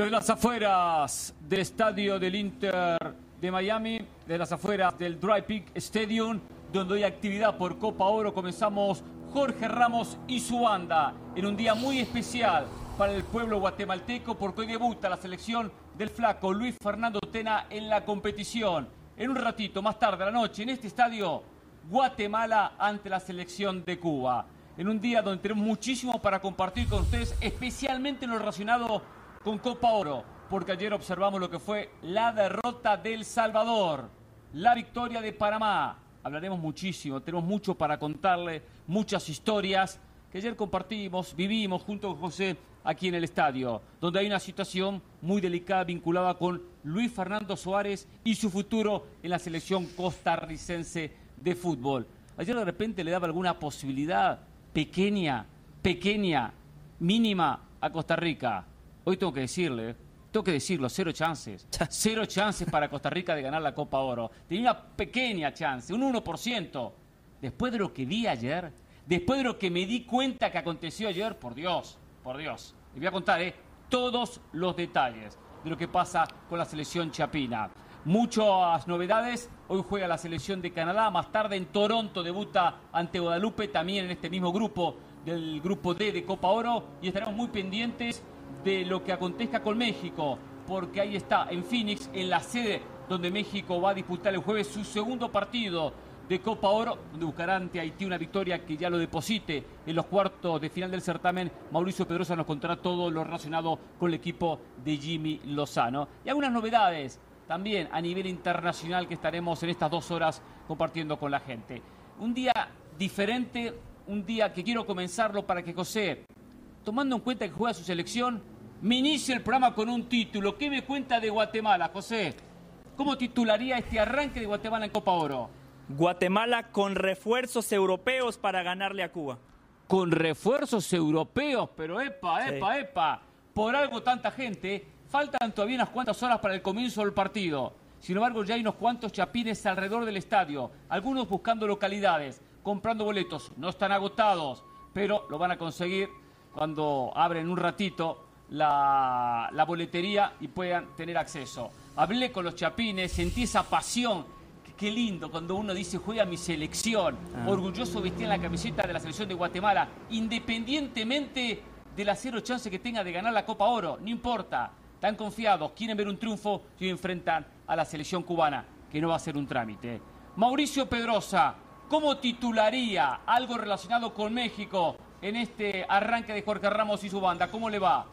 De las afueras del estadio del Inter de Miami, de las afueras del Dry Peak Stadium, donde hay actividad por Copa Oro, comenzamos Jorge Ramos y su banda en un día muy especial para el pueblo guatemalteco porque hoy debuta la selección del flaco Luis Fernando Tena en la competición. En un ratito, más tarde a la noche, en este estadio, Guatemala ante la selección de Cuba. En un día donde tenemos muchísimo para compartir con ustedes, especialmente en lo relacionado con Copa Oro, porque ayer observamos lo que fue la derrota del Salvador, la victoria de Panamá. Hablaremos muchísimo, tenemos mucho para contarle, muchas historias que ayer compartimos, vivimos junto con José aquí en el estadio, donde hay una situación muy delicada vinculada con Luis Fernando Suárez y su futuro en la selección costarricense de fútbol. Ayer de repente le daba alguna posibilidad pequeña, pequeña, mínima a Costa Rica. Hoy tengo que decirle, tengo que decirlo, cero chances. Cero chances para Costa Rica de ganar la Copa Oro. Tenía una pequeña chance, un 1%. Después de lo que vi ayer, después de lo que me di cuenta que aconteció ayer, por Dios, por Dios. Les voy a contar ¿eh? todos los detalles de lo que pasa con la selección chapina. Muchas novedades. Hoy juega la selección de Canadá. Más tarde en Toronto debuta ante Guadalupe, también en este mismo grupo del grupo D de Copa Oro. Y estaremos muy pendientes de lo que acontezca con México, porque ahí está, en Phoenix, en la sede donde México va a disputar el jueves su segundo partido de Copa Oro, donde buscará ante Haití una victoria que ya lo deposite en los cuartos de final del certamen. Mauricio Pedrosa nos contará todo lo relacionado con el equipo de Jimmy Lozano. Y algunas novedades también a nivel internacional que estaremos en estas dos horas compartiendo con la gente. Un día diferente, un día que quiero comenzarlo para que José, tomando en cuenta que juega su selección, me inicie el programa con un título. ¿Qué me cuenta de Guatemala, José? ¿Cómo titularía este arranque de Guatemala en Copa Oro? Guatemala con refuerzos europeos para ganarle a Cuba. Con refuerzos europeos, pero epa, epa, epa. Por algo tanta gente, faltan todavía unas cuantas horas para el comienzo del partido. Sin embargo, ya hay unos cuantos chapines alrededor del estadio, algunos buscando localidades, comprando boletos. No están agotados, pero lo van a conseguir cuando abren un ratito la, la boletería y puedan tener acceso. Hablé con los chapines, sentí esa pasión qué lindo cuando uno dice juega mi selección, Ah. orgulloso vestir la camiseta de la selección de Guatemala, independientemente de la cero chance que tenga de ganar la Copa Oro, no importa, están confiados, quieren ver un triunfo y enfrentan a la selección cubana, que no va a ser un trámite. Mauricio Pedrosa, ¿cómo titularía algo relacionado con México en este arranque de Jorge Ramos y su banda? ¿Cómo le va?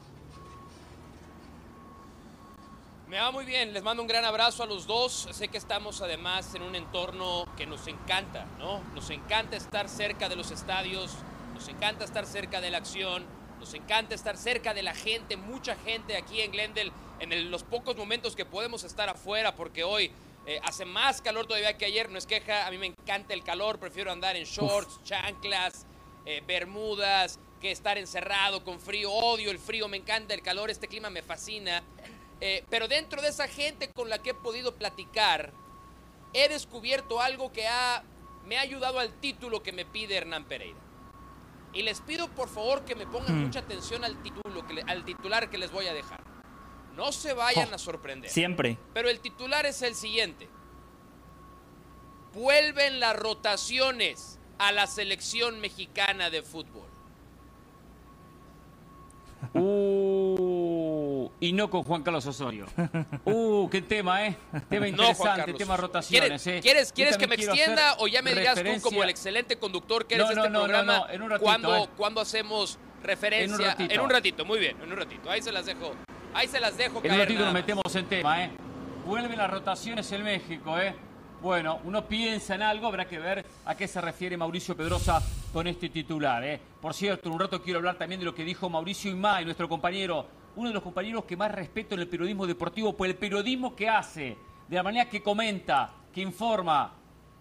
Me va muy bien, les mando un gran abrazo a los dos. Sé que estamos además en un entorno que nos encanta, ¿no? Nos encanta estar cerca de los estadios, nos encanta estar cerca de la acción, nos encanta estar cerca de la gente, mucha gente aquí en Glendale, en el- los pocos momentos que podemos estar afuera, porque hoy eh, hace más calor todavía que ayer, no es queja, a mí me encanta el calor, prefiero andar en shorts, chanclas, eh, bermudas, que estar encerrado con frío, odio el frío, me encanta el calor, este clima me fascina. Eh, pero dentro de esa gente con la que he podido platicar, he descubierto algo que ha, me ha ayudado al título que me pide Hernán Pereira. Y les pido por favor que me pongan mucha atención al título, que le- al titular que les voy a dejar. No se vayan Oh, a sorprender. Siempre. Pero el titular es el siguiente. Vuelven las rotaciones a la selección mexicana de fútbol. Uh, y no con Juan Carlos Osorio. Uh, qué tema, ¿eh? Tema No, Juan interesante, Carlos. tema rotaciones, ¿Quieres, ¿eh? ¿quieres, Yo quieres que me extienda o ya me dirás tú referencia- como el excelente conductor que eres No, de no, este no, no, programa? no, en un ratito, ¿cuándo, eh. cuándo hacemos referencia? En un ratito. muy bien, en un ratito. Ahí se las dejo. Ahí se las dejo En un ratito nos metemos en tema, ¿eh? Vuelven las rotaciones en México, ¿eh? Bueno, uno piensa en algo, habrá que ver a qué se refiere Mauricio Pedrosa con este titular, ¿eh? Por cierto, en un rato quiero hablar también de lo que dijo Mauricio Imay, nuestro compañero, uno de los compañeros que más respeto en el periodismo deportivo por el periodismo que hace, de la manera que comenta, que informa,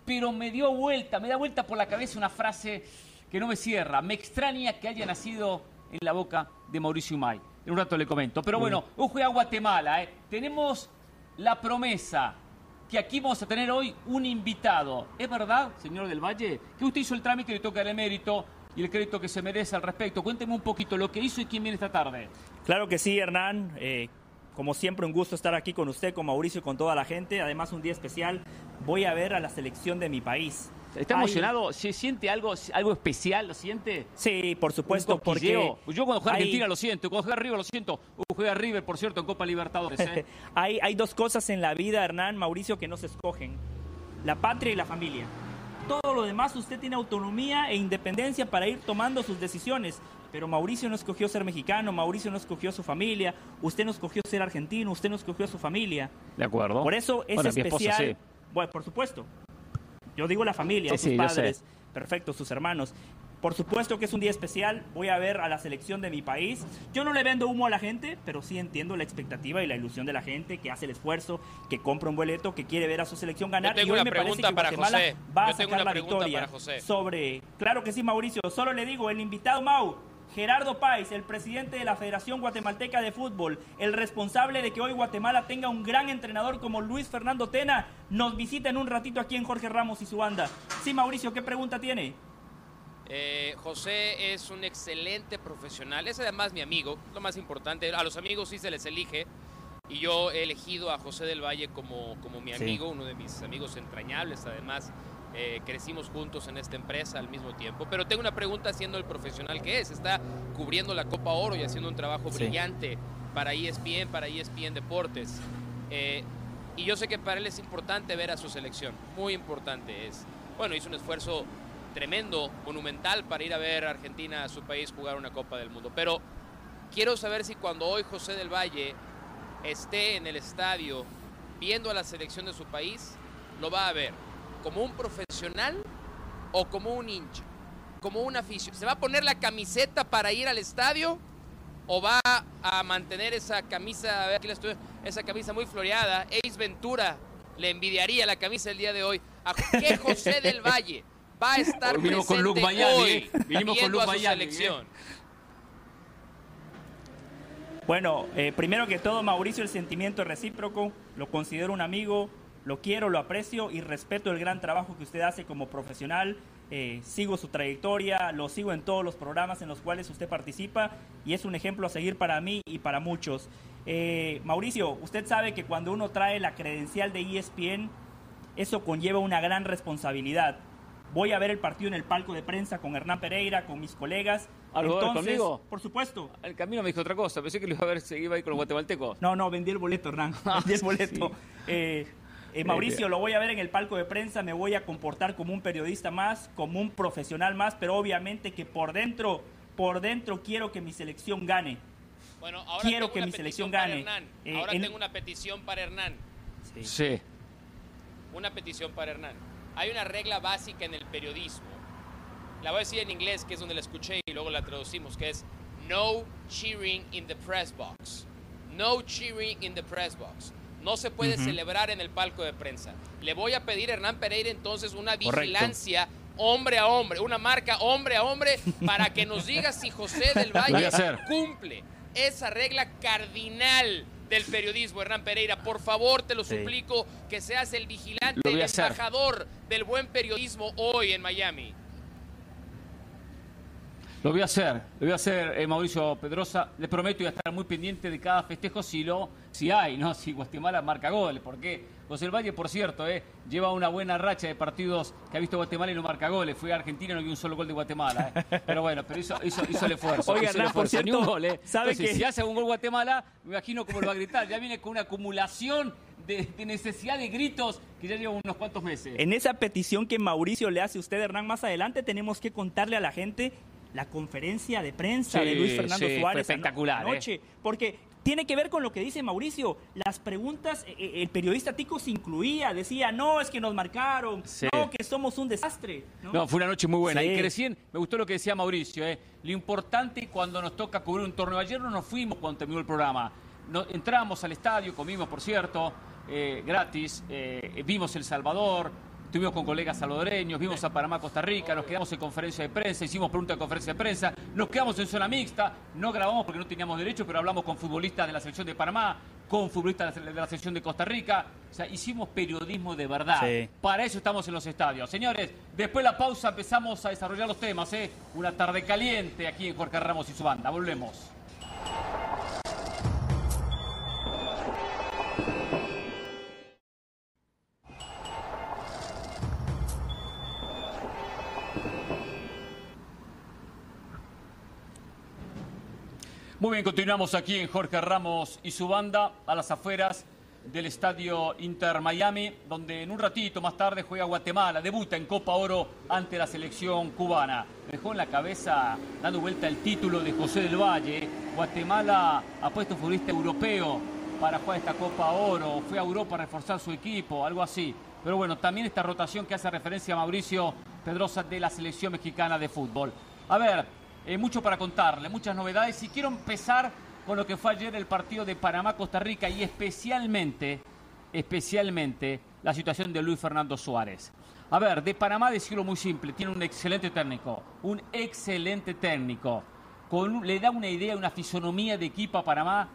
pero me dio vuelta, me da vuelta por la cabeza una frase que no me cierra. Me extraña que haya nacido en la boca de Mauricio May. En un rato le comento. Pero bueno, un juega a Guatemala. ¿eh? Tenemos la promesa que aquí vamos a tener hoy un invitado. ¿Es verdad, señor del Valle? Que usted hizo el trámite y le toca el mérito y el crédito que se merece al respecto. Cuénteme un poquito lo que hizo y quién viene esta tarde. Claro que sí, Hernán. Eh, como siempre un gusto estar aquí con usted, con Mauricio y con toda la gente. Además un día especial. Voy a ver a la selección de mi país. ¿Está emocionado? ¿Se siente algo, algo especial? ¿Lo siente? Sí, por supuesto, porque... Yo cuando juega Argentina lo siento, cuando juega River lo siento. juega River, por cierto, en Copa Libertadores. ¿eh? hay, hay dos cosas en la vida, Hernán, Mauricio, que no se escogen. La patria y la familia. Todo lo demás usted tiene autonomía e independencia para ir tomando sus decisiones. Pero Mauricio no escogió ser mexicano, Mauricio no escogió su familia, usted no escogió ser argentino, usted no escogió su familia. De acuerdo. Por eso es especial. Bueno, por supuesto. Yo digo la familia, sus padres, perfecto, sus hermanos. Por supuesto que es un día especial, voy a ver a la selección de mi país. Yo no le vendo humo a la gente, pero sí entiendo la expectativa y la ilusión de la gente que hace el esfuerzo, que compra un boleto, que quiere ver a su selección ganar. y hoy me parece que para José. va a sacar la victoria sobre. Claro que sí, Mauricio. Solo le digo, el invitado Mau, Gerardo Páez, el presidente de la Federación Guatemalteca de Fútbol, el responsable de que hoy Guatemala tenga un gran entrenador como Luis Fernando Tena, nos visita en un ratito aquí en Jorge Ramos y su banda. Sí, Mauricio, ¿qué pregunta tiene? Eh, José es un excelente profesional, es además mi amigo, lo más importante, a los amigos sí se les elige y yo he elegido a José del Valle como, como mi amigo, uno de mis amigos entrañables además. Eh, crecimos juntos en esta empresa al mismo tiempo. Pero tengo una pregunta siendo el profesional que es. Está cubriendo la Copa Oro y haciendo un trabajo brillante para ESPN, para ESPN Deportes. Eh, y yo sé que para él es importante ver a su selección. Muy importante es. Bueno, hizo un esfuerzo tremendo, monumental para ir a ver a Argentina, a su país, jugar una Copa del Mundo. Pero quiero saber si cuando hoy José del Valle esté en el estadio viendo a la selección de su país, lo va a ver como un profesional o como un hincha, como un aficio. ¿Se va a poner la camiseta para ir al estadio o va a mantener esa camisa, a ver aquí la estoy, esa camisa muy floreada? Ace Ventura le envidiaría la camisa el día de hoy. ¿A qué José del Valle va a estar presente con Luke hoy ¿eh? Vinimos con Luke a su ¿eh? selección? Bueno, eh, primero que todo, Mauricio, el sentimiento es recíproco. Lo considero un amigo, lo quiero, lo aprecio y respeto el gran trabajo que usted hace como profesional. Eh, sigo su trayectoria, lo sigo en todos los programas en los cuales usted participa y es un ejemplo a seguir para mí y para muchos. Eh, Mauricio, usted sabe que cuando uno trae la credencial de ESPN, eso conlleva una gran responsabilidad. Voy a ver el partido en el palco de prensa con Hernán Pereira, con mis colegas. Entonces, conmigo? Por supuesto. El camino me dijo otra cosa. Pensé que lo iba a ver, se iba a ir con los guatemaltecos. No, no, vendí el boleto, Hernán. Vendí el boleto. Eh, eh, Mauricio, lo voy a ver en el palco de prensa, me voy a comportar como un periodista más, como un profesional más, pero obviamente que por dentro, por dentro quiero que mi selección gane. Bueno, ahora quiero que mi selección gane. Eh, ahora tengo una petición para Hernán. Sí. sí. Una petición para Hernán. Hay una regla básica en el periodismo. La voy a decir en inglés, que es donde la escuché y luego la traducimos, que es no cheering in the press box. No cheering in the press box. No se puede celebrar en el palco de prensa. Le voy a pedir a Hernán Pereira entonces una vigilancia hombre a hombre, una marca hombre a hombre, para que nos diga si José del Valle cumple esa regla cardinal del periodismo, Hernán Pereira. Por favor, te lo suplico, que seas el vigilante, el embajador del buen periodismo hoy en Miami. Lo voy a hacer, lo voy a hacer, eh, Mauricio Pedrosa. Le prometo voy a estar muy pendiente de cada festejo si lo, si hay, ¿no? Si Guatemala marca goles, porque José Valle, por cierto, eh, lleva una buena racha de partidos que ha visto Guatemala y no marca goles. Fue a Argentina y no vio un solo gol de Guatemala. Eh. Pero bueno, pero hizo, hizo, el esfuerzo. Oiga, hizo el por cierto, un gol, eh. ¿sabe que... si hace un gol Guatemala, me imagino cómo lo va a gritar. Ya viene con una acumulación de, de, necesidad de gritos que ya lleva unos cuantos meses. En esa petición que Mauricio le hace a usted, Hernán, más adelante tenemos que contarle a la gente la conferencia de prensa de Luis Fernando Suárez espectacular, anoche, ¿eh? porque tiene que ver con lo que dice Mauricio. Las preguntas, eh, eh, el periodista Tico se incluía, decía, no, es que nos marcaron, no, que somos un desastre. No, fue una noche muy buena. Y recién me gustó lo que decía Mauricio, ¿eh? lo importante cuando nos toca cubrir un torneo. Ayer no nos fuimos cuando terminó el programa. No, entramos al estadio, comimos, por cierto, gratis, vimos El Salvador, Estuvimos con colegas salvadoreños, vimos a Panamá, Costa Rica, nos quedamos en conferencia de prensa, hicimos preguntas de conferencia de prensa, nos quedamos en zona mixta, no grabamos porque no teníamos derecho, pero hablamos con futbolistas de la selección de Panamá, con futbolistas de la selección de Costa Rica. O sea, hicimos periodismo de verdad. Para eso estamos en los estadios. Señores, después de la pausa empezamos a desarrollar los temas. ¿eh? Una tarde caliente aquí en Jorge Ramos y su banda. Volvemos. Muy bien, continuamos aquí en Jorge Ramos y su banda a las afueras del estadio Inter Miami, donde en un ratito más tarde juega Guatemala, debuta en Copa Oro ante la selección cubana. Dejó en la cabeza, dando vuelta el título de José del Valle. Guatemala ha puesto futbolista europeo para jugar esta Copa Oro, fue a Europa a reforzar su equipo, algo así. Pero bueno, también esta rotación que hace referencia a Mauricio Pedrosa de la selección mexicana de fútbol. A ver, eh, mucho para contarle, muchas novedades y quiero empezar con lo que fue ayer el partido de Panamá-Costa Rica y especialmente, especialmente la situación de Luis Fernando Suárez. A ver, de Panamá decirlo muy simple, tiene un excelente técnico, un excelente técnico, le da una idea, una fisonomía de equipo a Panamá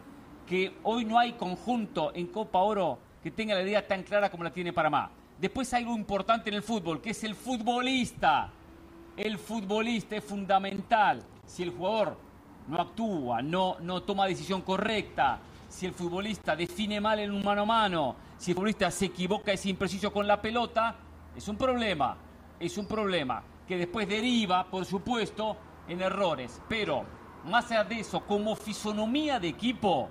que hoy no hay conjunto en Copa Oro que tenga la idea tan clara como la tiene Panamá. Después hay algo importante en el fútbol, que es el futbolista el futbolista es fundamental. Si el jugador no actúa, no, no toma decisión correcta, si el futbolista define mal en un mano a mano, si el futbolista se equivoca, es impreciso con la pelota, es un problema. Es un problema que después deriva, por supuesto, en errores. Pero, más allá de eso, como fisonomía de equipo,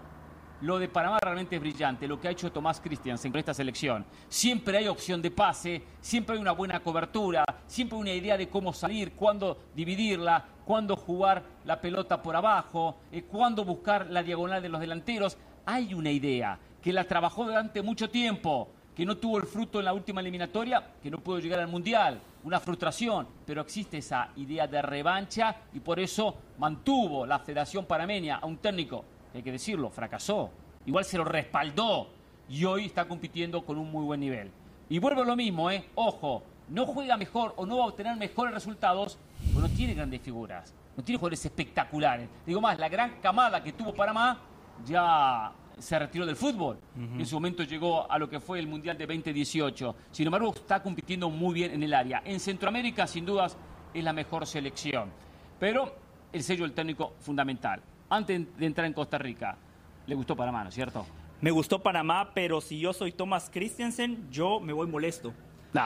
lo de Panamá realmente es brillante, lo que ha hecho Tomás Christiansen con esta selección. Siempre hay opción de pase, siempre hay una buena cobertura, siempre hay una idea de cómo salir, cuándo dividirla, cuándo jugar la pelota por abajo, eh, cuándo buscar la diagonal de los delanteros. Hay una idea que la trabajó durante mucho tiempo, que no tuvo el fruto en la última eliminatoria, que no pudo llegar al Mundial, una frustración, pero existe esa idea de revancha y por eso mantuvo la Federación Panameña a un técnico hay que decirlo, fracasó. Igual se lo respaldó y hoy está compitiendo con un muy buen nivel. Y vuelvo a lo mismo, ¿eh? Ojo, no juega mejor o no va a obtener mejores resultados, porque no tiene grandes figuras, no tiene jugadores espectaculares. Digo más, la gran camada que tuvo Panamá ya se retiró del fútbol. En su momento llegó a lo que fue el Mundial de 2018. Sin embargo, está compitiendo muy bien en el área. En Centroamérica, sin dudas, es la mejor selección. Pero el sello del técnico fundamental antes de entrar en Costa Rica. Le gustó Panamá, ¿no es cierto? Me gustó Panamá, pero si yo soy Thomas Christensen, yo me voy molesto.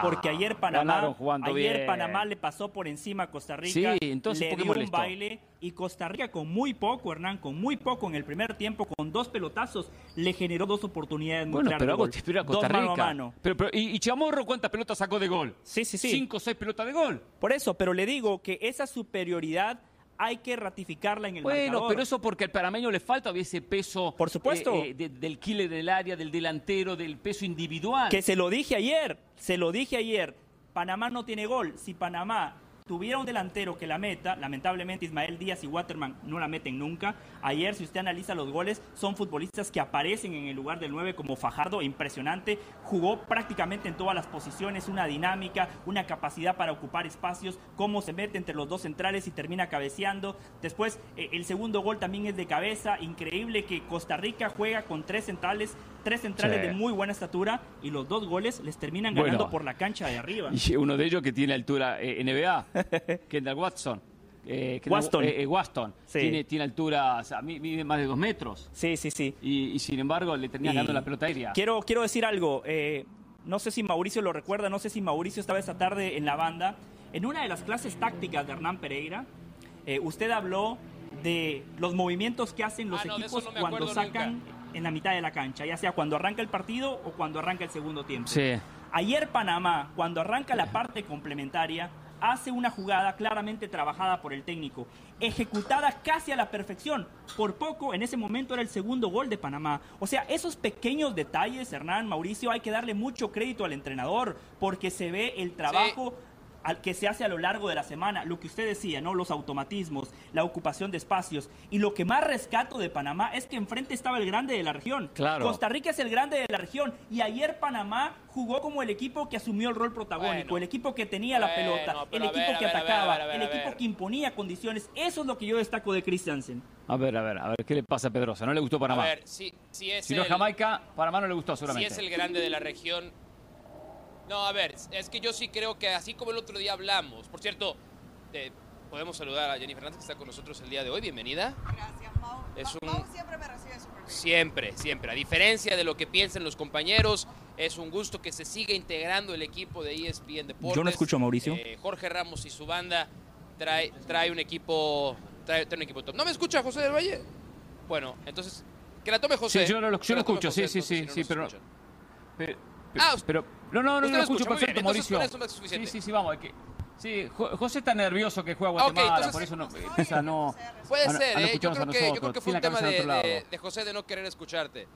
porque ayer Panamá, ayer Panamá le pasó por encima a Costa Rica, sí, entonces, le dio un baile y Costa Rica con muy poco, Hernán, con muy poco en el primer tiempo, con dos pelotazos, le generó dos oportunidades muy bueno, pero hago a Costa Rica. Pero, y, y, Chamorro cuántas pelotas sacó de gol? Sí, sí, sí. Cinco o seis pelotas de gol. Por eso, pero le digo que esa superioridad hay que ratificarla en el bueno, pero eso porque al parameño le falta ese peso. Por supuesto. Eh, eh, del killer del área, del delantero, del peso individual. Que se lo dije ayer, se lo dije ayer. Panamá no tiene gol. Si Panamá tuviera un delantero que la meta, lamentablemente Ismael Díaz y Waterman no la meten nunca. Ayer, si usted analiza los goles, son futbolistas que aparecen en el lugar del 9 como Fajardo, impresionante. Jugó prácticamente en todas las posiciones, una dinámica, una capacidad para ocupar espacios, cómo se mete entre los dos centrales y termina cabeceando. Después, eh, el segundo gol también es de cabeza. Increíble que Costa Rica juega con tres centrales tres centrales de muy buena estatura y los dos goles les terminan ganando por la cancha de arriba. Y uno de ellos que tiene altura eh, NBA, Kendall Watson. Eh, Waston. Eh, eh Waston. Tiene, tiene altura, o sea, mide más de dos metros. Sí, sí, sí. Y, sin embargo le termina ganando la pelota aérea. Quiero, quiero decir algo. no sé si Mauricio lo recuerda, no sé si Mauricio estaba esta tarde en la banda. En una de las clases tácticas de Hernán Pereira, usted habló de los movimientos que hacen los ah, equipos cuando sacan en la mitad de la cancha, ya sea cuando arranca el partido o cuando arranca el segundo tiempo. Sí. Ayer Panamá, cuando arranca la parte complementaria, hace una jugada claramente trabajada por el técnico, ejecutada casi a la perfección. Por poco, en ese momento era el segundo gol de Panamá. O sea, esos pequeños detalles, Hernán, Mauricio, hay que darle mucho crédito al entrenador, porque se ve el trabajo al que se hace a lo largo de la semana, lo que usted decía, ¿no? Los automatismos, la ocupación de espacios. Y lo que más rescato de Panamá es que enfrente estaba el grande de la región. Claro. Costa Rica es el grande de la región. Y ayer Panamá jugó como el equipo que asumió el rol protagónico, el equipo que tenía la pelota, el equipo que atacaba, el equipo que imponía condiciones. Eso es lo que yo destaco de Christiansen. A ver, a ver, a ver, ¿qué le pasa a Pedrosa? ¿No le gustó Panamá? A ver, si, si es si no Jamaica, Panamá no le gustó seguramente. Si es el grande de la región, no, a ver, es que yo sí creo que así como el otro día hablamos, por cierto, podemos saludar a Jenny Fernández que está con nosotros el día de hoy, bienvenida. Gracias, Mau. Es un... siempre me recibe súper bien. Siempre, siempre. A diferencia de lo que piensen los compañeros, es un gusto que se siga integrando el equipo de ESPN Deportes. Yo no escucho a Mauricio. Eh, Jorge Ramos y su banda trae, trae un equipo trae, un equipo top. ¿No me escucha José del Valle? Bueno, entonces, que la tome José. Sí, yo lo, yo escucho, José, sí, sí, sí, sí, pero, Ah, pero, no, no, no, usted lo lo escucho perfecto, entonces Mauricio. Sí, sí, sí, vamos, hay que, sí, Jo- José está nervioso que juega Ah, Guatemala, entonces- por eso no, Oye, empieza a no, Puede no- ser, a no ¿eh? Yo creo, a que, yo nosotros, creo que fue un tema de, José de no querer escucharte.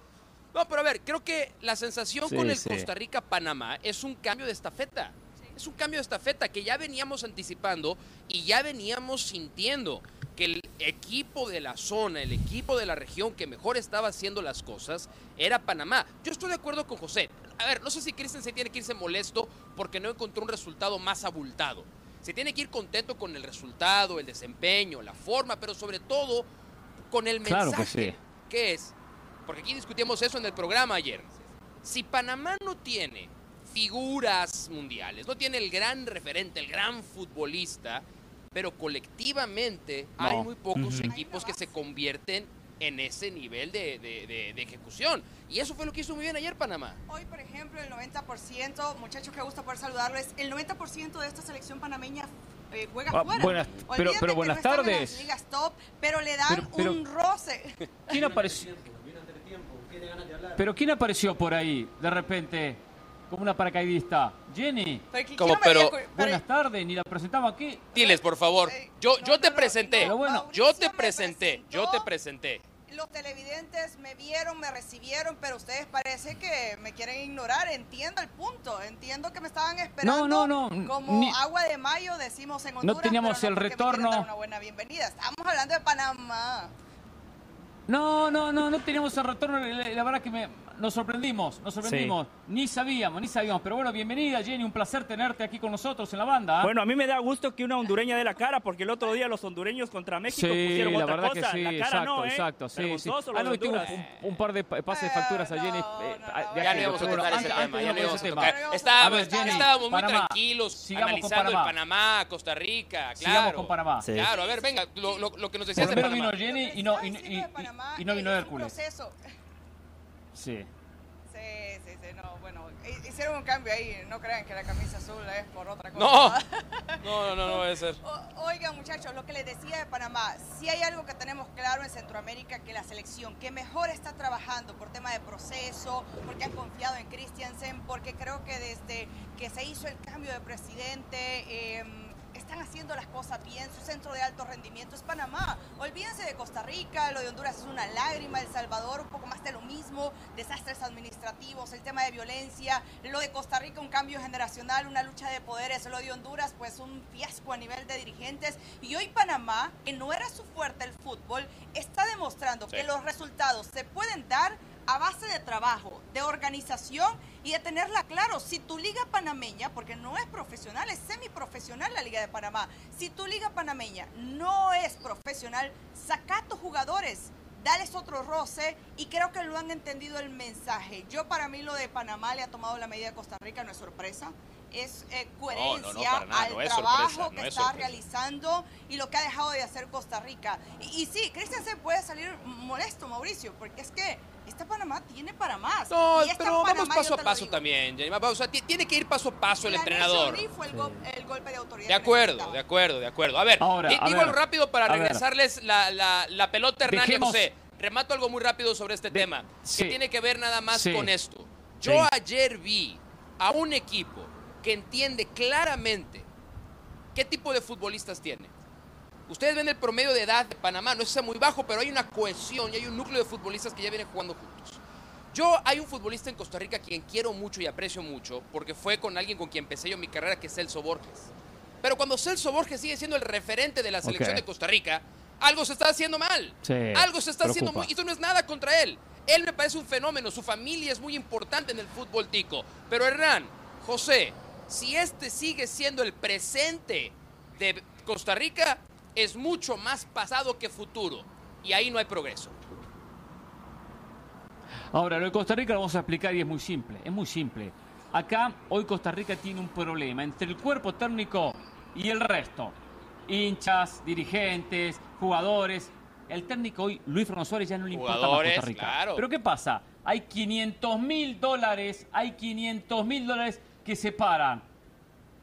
No, pero a ver, creo que la sensación Sí, con el sí. Costa Rica-Panamá es un cambio de estafeta. Es un cambio de estafeta que ya veníamos anticipando y ya veníamos sintiendo que el equipo de la zona, el equipo de la región que mejor estaba haciendo las cosas era Panamá. Yo estoy de acuerdo con José. A ver, no sé si Cristian se tiene que irse molesto porque no encontró un resultado más abultado. Se tiene que ir contento con el resultado, el desempeño, la forma, pero sobre todo con el Claro mensaje. que sí. ¿Qué es? Porque aquí discutimos eso en el programa ayer. Si Panamá no tiene figuras mundiales, no tiene el gran referente, el gran futbolista, pero colectivamente No. hay muy pocos equipos que se convierten en ese nivel de, de- de- de ejecución. Y eso fue lo que hizo muy bien ayer Panamá. Hoy, por ejemplo, el 90%, muchachos que gusta poder saludarles, el 90% de esta selección panameña eh, juega Ah, fuera. buenas- pero- pero buenas no están en tardes. las ligas top, pero le dan Pero- pero- un roce. ¿Quién apareció? Pero ¿quién apareció por ahí de repente como una paracaidista? Jenny. Como, ¿quién no pero- Buenas tardes, ni la presentaba aquí. Diles, por favor. Yo, no, yo no, te no, presenté. Pero bueno. Yo te presenté. Yo te presenté. Los televidentes me vieron, me recibieron, pero ustedes parece que me quieren ignorar. Entiendo el punto. Entiendo que me estaban esperando. No, no, no, Como ni- agua de mayo, decimos en Honduras. teníamos pero el retorno. dar una buena bienvenida. Estamos hablando de Panamá. No, no, no, no teníamos el retorno. La, la verdad que me, nos sorprendimos, nos sorprendimos. Ni sabíamos, ni sabíamos. Pero bueno, bienvenida Jenny, un placer tenerte aquí con nosotros en la banda. ¿ah? Bueno, a mí me da gusto que una hondureña dé la cara, porque el otro día los hondureños contra México Sí, pusieron la otra verdad cosa. que sí, la cara exacto, no, ¿eh? exacto, sí, sí. Ah, no, tuvo un, un par de pa- pases de facturas a Jenny. eh, no. aquí, Ya no íbamos a tocar ese tema, ya no íbamos a ese tocar. tema. Estábamos, A ver, Jenny, estábamos muy Panamá. tranquilos Sigamos analizando el Panamá. Costa Rica, claro. Sigamos con Panamá. Sí. Claro, a ver, venga, lo, lo- lo que nos decías de Primero Panamá. vino Jenny y no, vino Hércules. Sí. Sí, sí, sí, no, bueno, hi- hicieron un cambio ahí, no crean que la camisa azul es por otra cosa. No, no, no, no, no puede ser. O- Oigan, muchachos, lo que les decía de Panamá, si hay algo que tenemos claro en Centroamérica, que la selección que mejor está trabajando por tema de proceso, porque han confiado en Christiansen, porque creo que desde que se hizo el cambio de presidente, eh, están haciendo las cosas bien, su centro de alto rendimiento es Panamá. Olvídense de Costa Rica, lo de Honduras es una lágrima, El Salvador un poco más de lo mismo, desastres administrativos, el tema de violencia, lo de Costa Rica un cambio generacional, una lucha de poderes, lo de Honduras pues un fiasco a nivel de dirigentes y hoy Panamá, que no era su fuerte el fútbol, está demostrando Sí. que los resultados se pueden dar a base de trabajo, de organización y de tenerla claro. Si tu liga panameña, porque no es profesional, es semiprofesional la liga de Panamá, si tu liga panameña no es profesional, saca a tus jugadores, dales otro roce y creo que lo han entendido el mensaje. Yo para mí lo de Panamá le ha tomado la medida de Costa Rica, no es sorpresa. Es eh, coherencia nada, al es trabajo sorpresa, que es está sorpresa. realizando y lo que ha dejado de hacer Costa Rica. Y, y sí, Christensen puede salir molesto, Mauricio, porque es que este Panamá tiene para más. No, Y pero vamos paso a paso también, Jenny. O sea, tiene que ir paso a paso el entrenador. Fue el, go- el golpe de autoridad. De acuerdo, de acuerdo, de acuerdo. A ver, Ahora, a digo ver, algo rápido para regresarles la, la- la pelota a Hernán Dejemos- José. Remato algo muy rápido sobre este De- tema, sí. que tiene que ver nada más Sí. con esto. Yo Sí. ayer vi a un equipo que entiende claramente qué tipo de futbolistas tiene. Ustedes ven el promedio de edad de Panamá, no es muy bajo, pero hay una cohesión y hay un núcleo de futbolistas que ya vienen jugando juntos. Yo hay un futbolista en Costa Rica a quien quiero mucho y aprecio mucho, porque fue con alguien con quien empecé yo mi carrera, que es Celso Borges. Pero cuando Celso Borges sigue siendo el referente de la selección de Costa Rica, algo se está haciendo mal. Sí, algo se está haciendo muy... Y esto no es nada contra él. Él me parece un fenómeno, su familia es muy importante en el fútbol tico. Pero Hernán, José, si este sigue siendo el presente de Costa Rica, es mucho más pasado que futuro. Y ahí no hay progreso. Ahora, lo de Costa Rica lo vamos a explicar y es muy simple, es muy simple. Acá, hoy Costa Rica tiene un problema entre el cuerpo técnico y el resto. Hinchas, dirigentes, jugadores. El técnico hoy, Luis Fernando Suárez, ya no le importa más Costa Rica. claro. Pero ¿qué pasa? Hay 500 mil dólares, hay 500 mil dólares que separan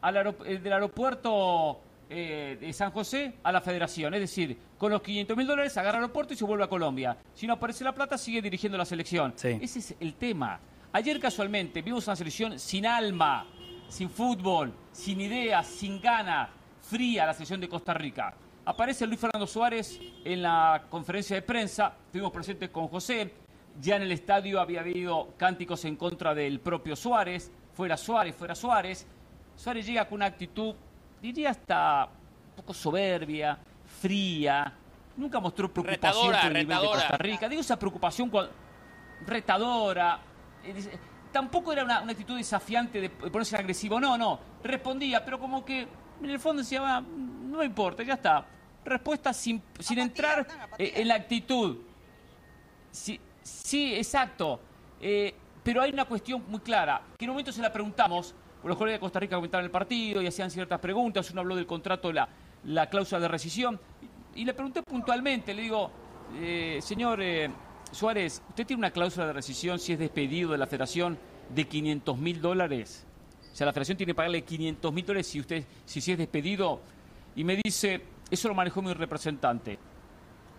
al aerop- eh, del aeropuerto eh, de San José a la federación. Es decir, con los 500 mil dólares agarra el aeropuerto y se vuelve a Colombia. Si no aparece la plata, sigue dirigiendo la selección. Sí. Ese es el tema. Ayer casualmente vimos una selección sin alma, sin fútbol, sin ideas, sin ganas, fría la selección de Costa Rica. Aparece Luis Fernando Suárez en la conferencia de prensa, estuvimos presentes con José, ya en el estadio había habido cánticos en contra del propio Suárez, fuera Suárez, fuera Suárez. Suárez llega con una actitud, diría hasta un poco soberbia, fría, nunca mostró preocupación Retadora, por el nivel de retadora. Costa Rica. Digo esa preocupación cuando- retadora. eh, Tampoco era una, una actitud desafiante de ponerse agresivo, no, no. Respondía, pero como que en el fondo decía, "Va, no me importa, ya está. Respuesta sin, sin Apatía, entrar eh, en la actitud. Sí, sí exacto. Eh, pero hay una cuestión muy clara, que en un momento se la preguntamos, los colegas de Costa Rica comentaban el partido y hacían ciertas preguntas, uno habló del contrato, la, la cláusula de rescisión, y, le pregunté puntualmente, le digo, eh, señor eh, Suárez, ¿usted tiene una cláusula de rescisión si es despedido de la federación de 500 mil dólares? O sea, la federación tiene que pagarle 500 mil dólares si usted, si, si es despedido. Y me dice, eso lo manejó mi representante.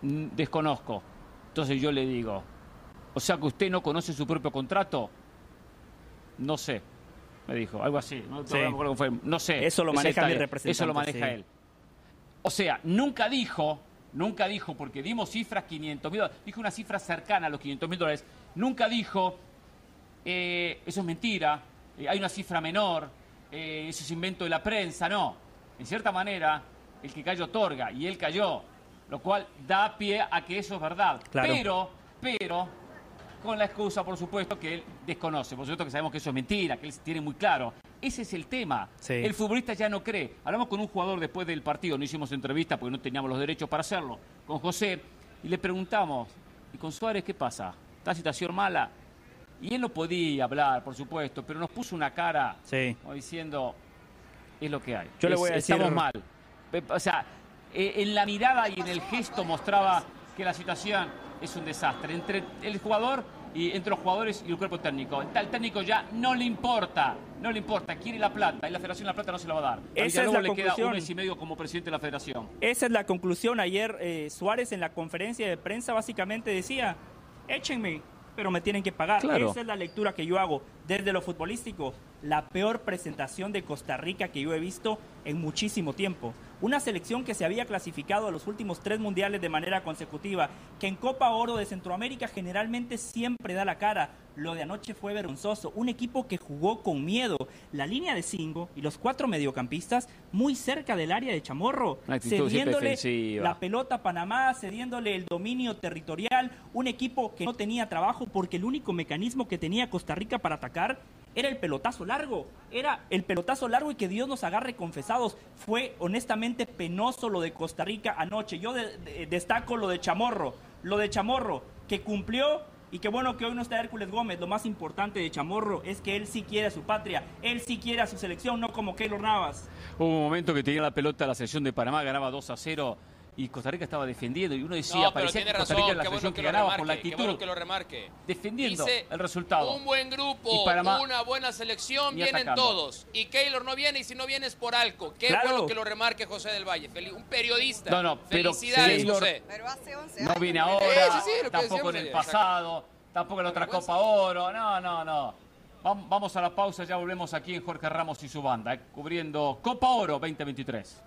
Desconozco. Entonces yo le digo, o sea que usted no conoce su propio contrato. No sé, me dijo, algo así. No, Sí. no me acuerdo cómo fue. No sé. Eso lo maneja mi representante, Eso lo maneja sí. él. O sea, nunca dijo, nunca dijo, porque dimos cifras 500 mil dólares, dijo una cifra cercana a los 500 mil dólares, nunca dijo, eh, eso es mentira, eh, hay una cifra menor, eh, eso es invento de la prensa, no. En cierta manera, el que cayó otorga, y él cayó, lo cual da pie a que eso es verdad. Claro. Pero, pero, con la excusa, por supuesto, que él desconoce, por supuesto que sabemos que eso es mentira, que él tiene muy claro. Ese es el tema. Sí. El futbolista ya no cree. Hablamos con un jugador después del partido, no hicimos entrevista porque no teníamos los derechos para hacerlo, con José, y le preguntamos, ¿y con Suárez qué pasa? ¿Está la situación mala? Y él no podía hablar, por supuesto, pero nos puso una cara Sí. como diciendo, es lo que hay. Yo le voy a decir- Estamos mal. O sea, eh, en la mirada y en el gesto mostraba que la situación es un desastre. Entre el jugador y entre los jugadores y el cuerpo técnico. Al técnico ya no le importa, no le importa, quiere la plata y la federación la plata no se la va a dar. Esa es la le queda un conclusión. mes y medio como presidente de la federación. Esa es la conclusión. Ayer eh, Suárez en la conferencia de prensa básicamente decía, échenme, pero me tienen que pagar. Claro. Esa es la lectura que yo hago desde lo futbolístico. La peor presentación de Costa Rica que yo he visto en muchísimo tiempo. Una selección que se había clasificado a los últimos tres mundiales de manera consecutiva, que en Copa Oro de Centroamérica generalmente siempre da la cara. Lo de anoche fue vergonzoso. Un equipo que jugó con miedo. La línea de cinco y los cuatro mediocampistas muy cerca del área de Chamorro, cediéndole la pelota a Panamá, cediéndole el dominio territorial, un equipo que no tenía trabajo porque el único mecanismo que tenía Costa Rica para atacar era el pelotazo largo, era el pelotazo largo y que Dios nos agarre confesados. Fue honestamente penoso lo de Costa Rica anoche. Yo de- de- destaco lo de Chamorro, lo de Chamorro, que cumplió y que bueno que hoy no está Hércules Gómez. Lo más importante de Chamorro es que él sí quiere a su patria, él sí quiere a su selección, no como Keylor Navas. Hubo un momento que tenía la pelota la selección de Panamá, ganaba 2 a 0 y Costa Rica estaba defendiendo y uno decía, No, pero parecía tiene que Costa razón, Rica era la qué selección bueno que, ganaba por la actitud. bueno que lo remarque. defendiendo Dice, el resultado. Un buen grupo, Y Panamá- una buena selección, vienen atacando. todos. Y Keylor no viene y si no viene es por algo. Qué Claro. bueno que lo remarque José del Valle. Fel- Un periodista. No, no, pero Felicidades, Keylor- José. Pero hace 11 No años. viene ¿no? ahora, Sí, sí, sí, lo que tampoco en el ayer, pasado, tampoco en la otra. Copa Oro. No, no, no. Vam- Vamos a la pausa, ya volvemos aquí en Jorge Ramos y su banda, eh, cubriendo Copa Oro 2023.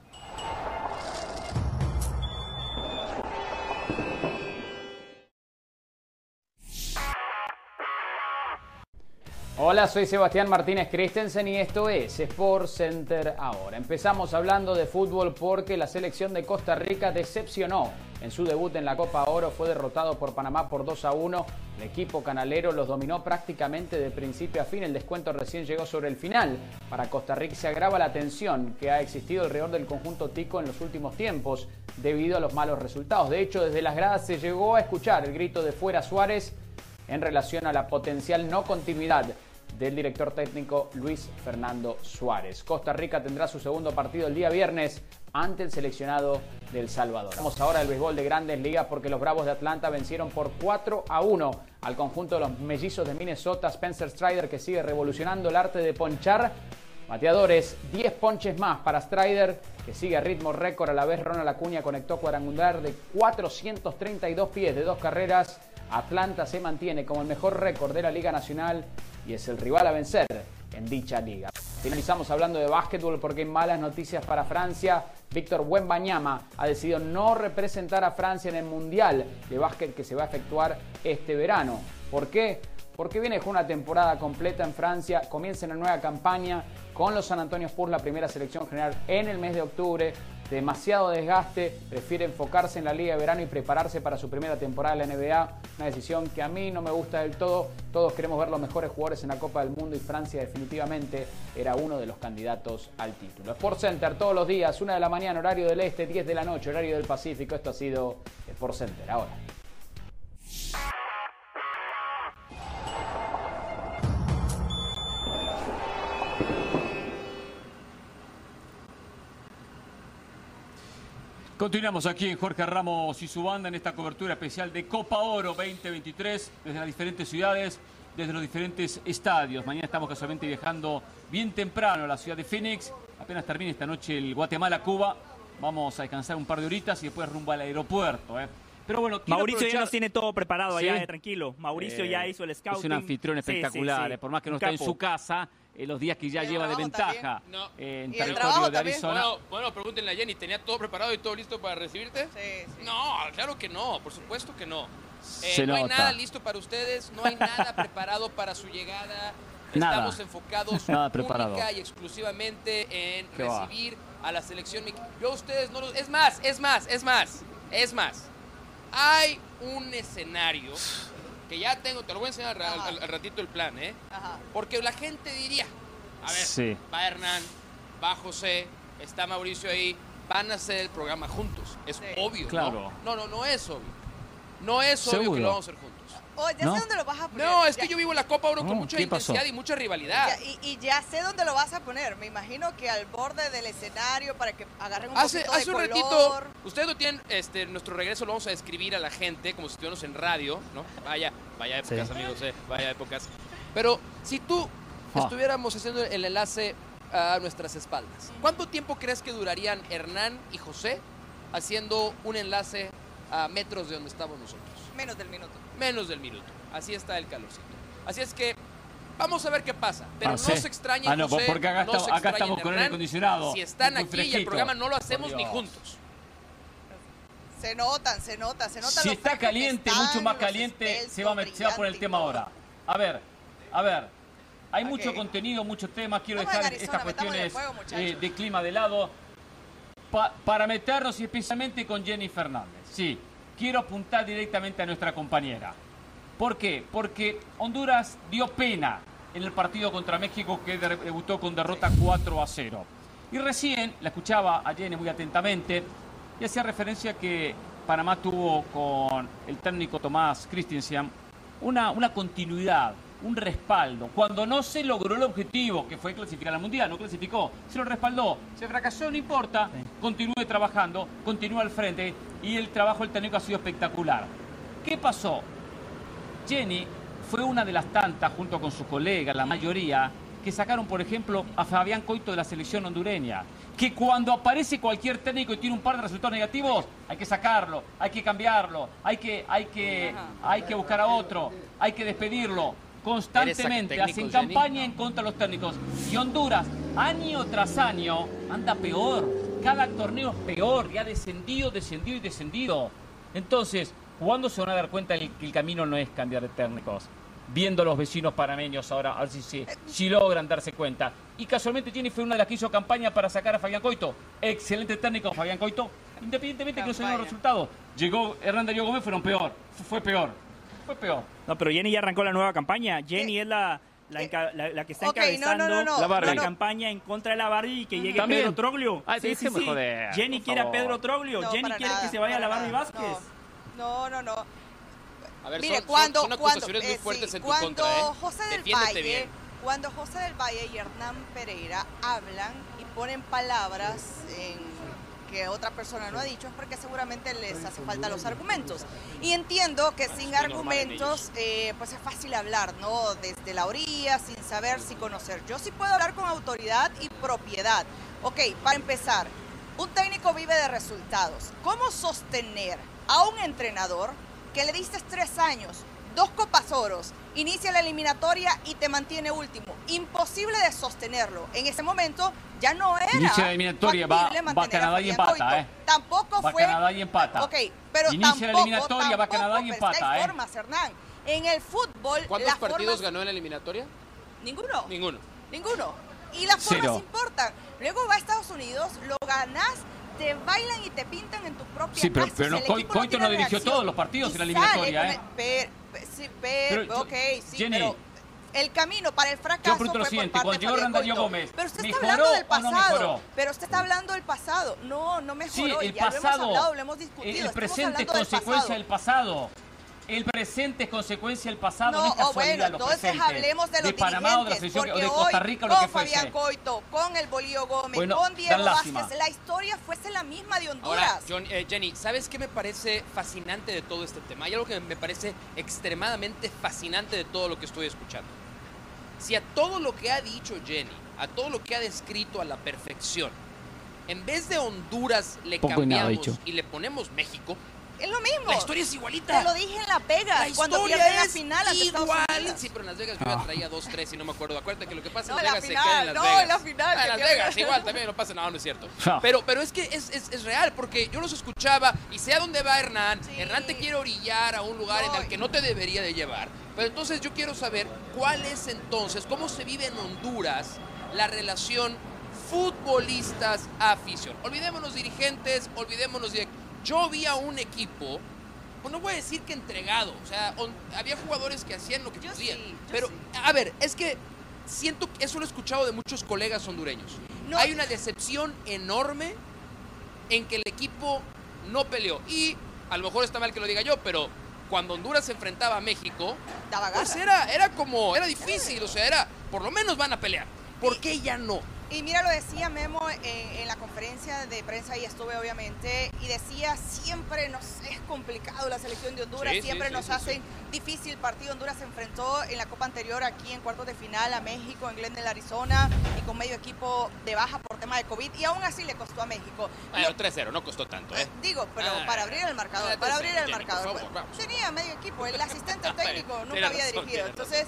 Hola, soy Sebastián Martínez Christensen y esto es Sport Center ahora. Empezamos hablando de fútbol porque la selección de Costa Rica decepcionó. En su debut en la Copa Oro fue derrotado por Panamá por 2 a 1. El equipo canalero los dominó prácticamente de principio a fin. El descuento recién llegó sobre el final. Para Costa Rica se agrava la tensión que ha existido alrededor del conjunto tico en los últimos tiempos debido a los malos resultados. De hecho, desde las gradas se llegó a escuchar el grito de fuera Suárez en relación a la potencial no continuidad del director técnico Luis Fernando Suárez. Costa Rica tendrá su segundo partido el día viernes ante el seleccionado del Salvador. Vamos ahora al béisbol de grandes ligas porque los Bravos de Atlanta vencieron por 4 a 1 al conjunto de los mellizos de Minnesota, Spencer Strider que sigue revolucionando el arte de ponchar. Bateadores, 10 ponches más para Strider, que sigue a ritmo récord. A la vez, Ronald Acuña conectó cuadrangular de 432 pies de dos carreras. Atlanta se mantiene como el mejor récord de la Liga Nacional y es el rival a vencer en dicha liga. Finalizamos hablando de básquetbol porque hay malas noticias para Francia. Víctor Wembanyama ha decidido no representar a Francia en el Mundial de básquet que se va a efectuar este verano. ¿Por qué? Porque viene con una temporada completa en Francia, comienza una nueva campaña con los San Antonio Spurs, la primera selección general en el mes de octubre. Demasiado desgaste, prefiere enfocarse en la Liga de Verano y prepararse para su primera temporada en la NBA. Una decisión que a mí no me gusta del todo. Todos queremos ver los mejores jugadores en la Copa del Mundo y Francia definitivamente era uno de los candidatos al título. Sport Center todos los días, una de la mañana, horario del este, 10 de la noche, horario del Pacífico. Esto ha sido Sport Center. Ahora. Continuamos aquí en Jorge Ramos y su banda en esta cobertura especial de Copa Oro 2023 desde las diferentes ciudades, desde los diferentes estadios. Mañana estamos casualmente viajando bien temprano a la ciudad de Phoenix. Apenas termine esta noche el Guatemala-Cuba. Vamos a descansar un par de horitas y después rumbo al aeropuerto. ¿eh? Pero bueno, Mauricio ya nos tiene todo preparado allá, eh, tranquilo. Mauricio ya eh, hizo el scouting. Es un anfitrión espectacular, por más que no esté en su casa en los días que ya lleva de ventaja en territorio de Arizona. Bueno, bueno, pregúntenle a Jenny, ¿tenía todo preparado y todo listo para recibirte? Sí, sí. No, claro que no, por supuesto que no. Eh, no hay nada listo para ustedes, no hay nada preparado para su llegada. Estamos enfocados única y exclusivamente en recibir a la selección. Yo ustedes no los... Es más, es más, es más, es más. Hay un escenario que ya tengo, te lo voy a enseñar al, ratito el plan, ¿eh? Ajá. Porque la gente diría, a ver, va Hernán, va José, está Mauricio ahí, van a hacer el programa juntos. Es obvio, claro. ¿no? No, no, no es obvio. No es obvio que lo vamos a hacer juntos. Oh, ya sé dónde lo vas a poner. No, es que yo vivo la Copa Oro con mucha intensidad y mucha rivalidad. y, ya sé dónde lo vas a poner. Me imagino que al borde del escenario para que agarren un hace, poquito hace un ratito, ustedes lo tienen, este, nuestro regreso lo vamos a describir a la gente como si estuviéramos en radio, ¿no? Vaya, vaya épocas, amigos, eh, vaya épocas. Pero si tú ah. estuviéramos haciendo el enlace a nuestras espaldas, ¿cuánto tiempo crees que durarían Hernán y José haciendo un enlace a metros de donde estamos nosotros? Menos del minuto menos del minuto. Así está el calorcito. Así es que vamos a ver qué pasa. Pero ah, no se extrañen, ah, no, porque acá, estamos con el acondicionado. Si están aquí y el programa no lo hacemos ni juntos. Se notan, se nota, se nota. Si está caliente, mucho más caliente, se va, se va por el tema ahora. A ver, a ver. Hay mucho contenido, muchos temas. Quiero dejar estas cuestiones eh, de clima de lado. para meternos y especialmente con Jenny Fernández. Sí, quiero apuntar directamente a nuestra compañera. ¿Por qué? Porque Honduras dio pena en el partido contra México que debutó con derrota 4 a 0. Y recién la escuchaba a Jenny muy atentamente y hacía referencia que Panamá tuvo con el técnico Tomás Christensen una, una continuidad, un respaldo. Cuando no se logró el objetivo, que fue clasificar al Mundial, no clasificó, se lo respaldó. Se fracasó, no importa, continúe trabajando, continúe al frente y el trabajo del técnico ha sido espectacular. ¿Qué pasó? Jenny fue una de las tantas, junto con sus colegas, la mayoría, que sacaron, por ejemplo, a Fabián Coito de la selección hondureña. Que cuando aparece cualquier técnico y tiene un par de resultados negativos, hay que sacarlo, hay que cambiarlo, hay que, hay que, hay que buscar a otro, hay que despedirlo constantemente hacen campaña en contra de los técnicos. Y Honduras, año tras año, anda peor. Cada torneo es peor, ya descendido, descendido y descendido. Entonces, ¿cuándo se van a dar cuenta que el camino no es cambiar de técnicos? Viendo a los vecinos panameños ahora, a ver si, si, logran darse cuenta. Y casualmente Jenny fue una de las que hizo campaña para sacar a Fabián Coito. Excelente técnico Fabián Coito, independientemente de que no se den los resultados. Llegó Hernán Darío Gómez, fueron peor. Fue peor fue peor. No, pero Jenny ya arrancó la nueva campaña. Jenny es la, la, que está encabezando la, campaña en contra de la Barbie y que llegue Pedro Troglio. Ah, sí, sí, sí. Jenny quiere a Pedro Troglio. Jenny quiere que se vaya a la Barbie Vázquez. No, no, no. A ver, Mire, son, cuando, son, acusaciones muy eh, fuertes en tu cuando contra, ¿eh? José del Valle, Cuando José del Valle y Hernán Pereira hablan y ponen palabras en que otra persona no ha dicho es porque seguramente les hace falta los argumentos. Y entiendo que sin argumentos, eh, pues es fácil hablar, ¿no? Desde la orilla, sin saber, sin conocer. Yo sí puedo hablar con autoridad y propiedad. Ok, para empezar, un técnico vive de resultados. ¿Cómo sostener a un entrenador que le diste tres años, dos copas oros, inicia la eliminatoria y te mantiene último. Imposible de sostenerlo. En ese momento ya no era. Inicia la eliminatoria, va, va Canadá y empata, ¿eh? Tampoco va fue. Canadá y empata. Ok, pero Inicia la tampoco, eliminatoria, va Canadá y tampoco, empata, ¿eh? formas, Hernán. En el fútbol. ¿Cuántos partidos formas- ganó en la eliminatoria? Ninguno. Ninguno. Ninguno. Y las formas Cero. importan. Luego va a Estados Unidos, lo ganas, te bailan y te pintan en tu propia Sí, pero- casa. pero no, Coito no dirigió reacción. todos los partidos en la eliminatoria, sale ¿eh? per- sí, per- Pero ok, sí, Jenny, pero el camino para el fracaso yo pregunto fue lo por siguiente, parte cuando llegó. Gómez, Pero usted está ¿mejoró hablando del no pasado. mejoró? pero usted está hablando del pasado. No, no Sí, mejoró. el ya lo hemos pasado. hablado, lo hemos discutido. el presente consecuencia pasado. del pasado. El presente es consecuencia del pasado, no, No, es oh, casualidad bueno, lo entonces presente. hablemos de los Panamá o de la selección o de Costa hoy, Rica o lo con que fuese. Fabián Coito, con el Bolío Gómez, Bueno, con Diego. Vázquez, la historia fuese la misma de Honduras. Ahora, John- eh, Jenny, ¿sabes qué me parece fascinante de todo este tema? Hay algo que me parece extremadamente fascinante de todo lo que estoy escuchando. Si a todo lo que ha dicho Jenny, a todo lo que ha descrito a la perfección, en vez de Honduras le Poco y cambiamos dicho. y le ponemos México, es lo mismo. la historia es igualita. Te lo dije en Las Vegas, La cuando pierden la final Estados igual. Unidos. Sí, pero en Las Vegas yo ya traía 2-3 y no me acuerdo. Acuérdate que lo que pasa en No, Las la Vegas final, se queda en Las no, Vegas. la final, Ah, en Las. Vegas, igual también no pasa nada, no es cierto. Ja. Pero, pero es que es, es, es real, porque yo los escuchaba y sé a dónde va Hernán. Sí. Hernán te quiere orillar a un lugar en No, el que no te debería de llevar. Pero entonces yo quiero saber cuál es entonces, cómo se vive en Honduras la relación futbolistas-afición. Olvidémonos dirigentes, olvidémonos de... Yo vi a un equipo, pues no voy a decir que entregado, o sea, on- había jugadores que hacían lo que Yo podían. sí, pero, sí. a ver, es que siento que eso lo he escuchado de muchos colegas hondureños. No. Hay una decepción enorme en que el equipo no peleó. Y a lo mejor está mal que lo diga yo, pero cuando Honduras se enfrentaba a México, Daba pues era, era como, era difícil, o sea, era, por lo menos van a pelear. ¿Por qué ya no? Y mira, lo decía Memo en, en la conferencia de prensa, y estuve obviamente, y decía, siempre nos es complicado la selección de Honduras, Sí, siempre sí, nos sí, hacen difícil partido. Honduras se enfrentó en la Copa anterior aquí en cuartos de final a México, en Glendale, Arizona, y con medio equipo de baja por tema de COVID, y aún así le costó a México. Bueno, Lo- 3-0, no costó tanto, ¿eh? Digo, pero Ah, para abrir el marcador, ah, para abrir el Jenny, marcador. favor, vamos. Tenía medio equipo, el asistente técnico nunca había razón, dirigido. razón, Entonces.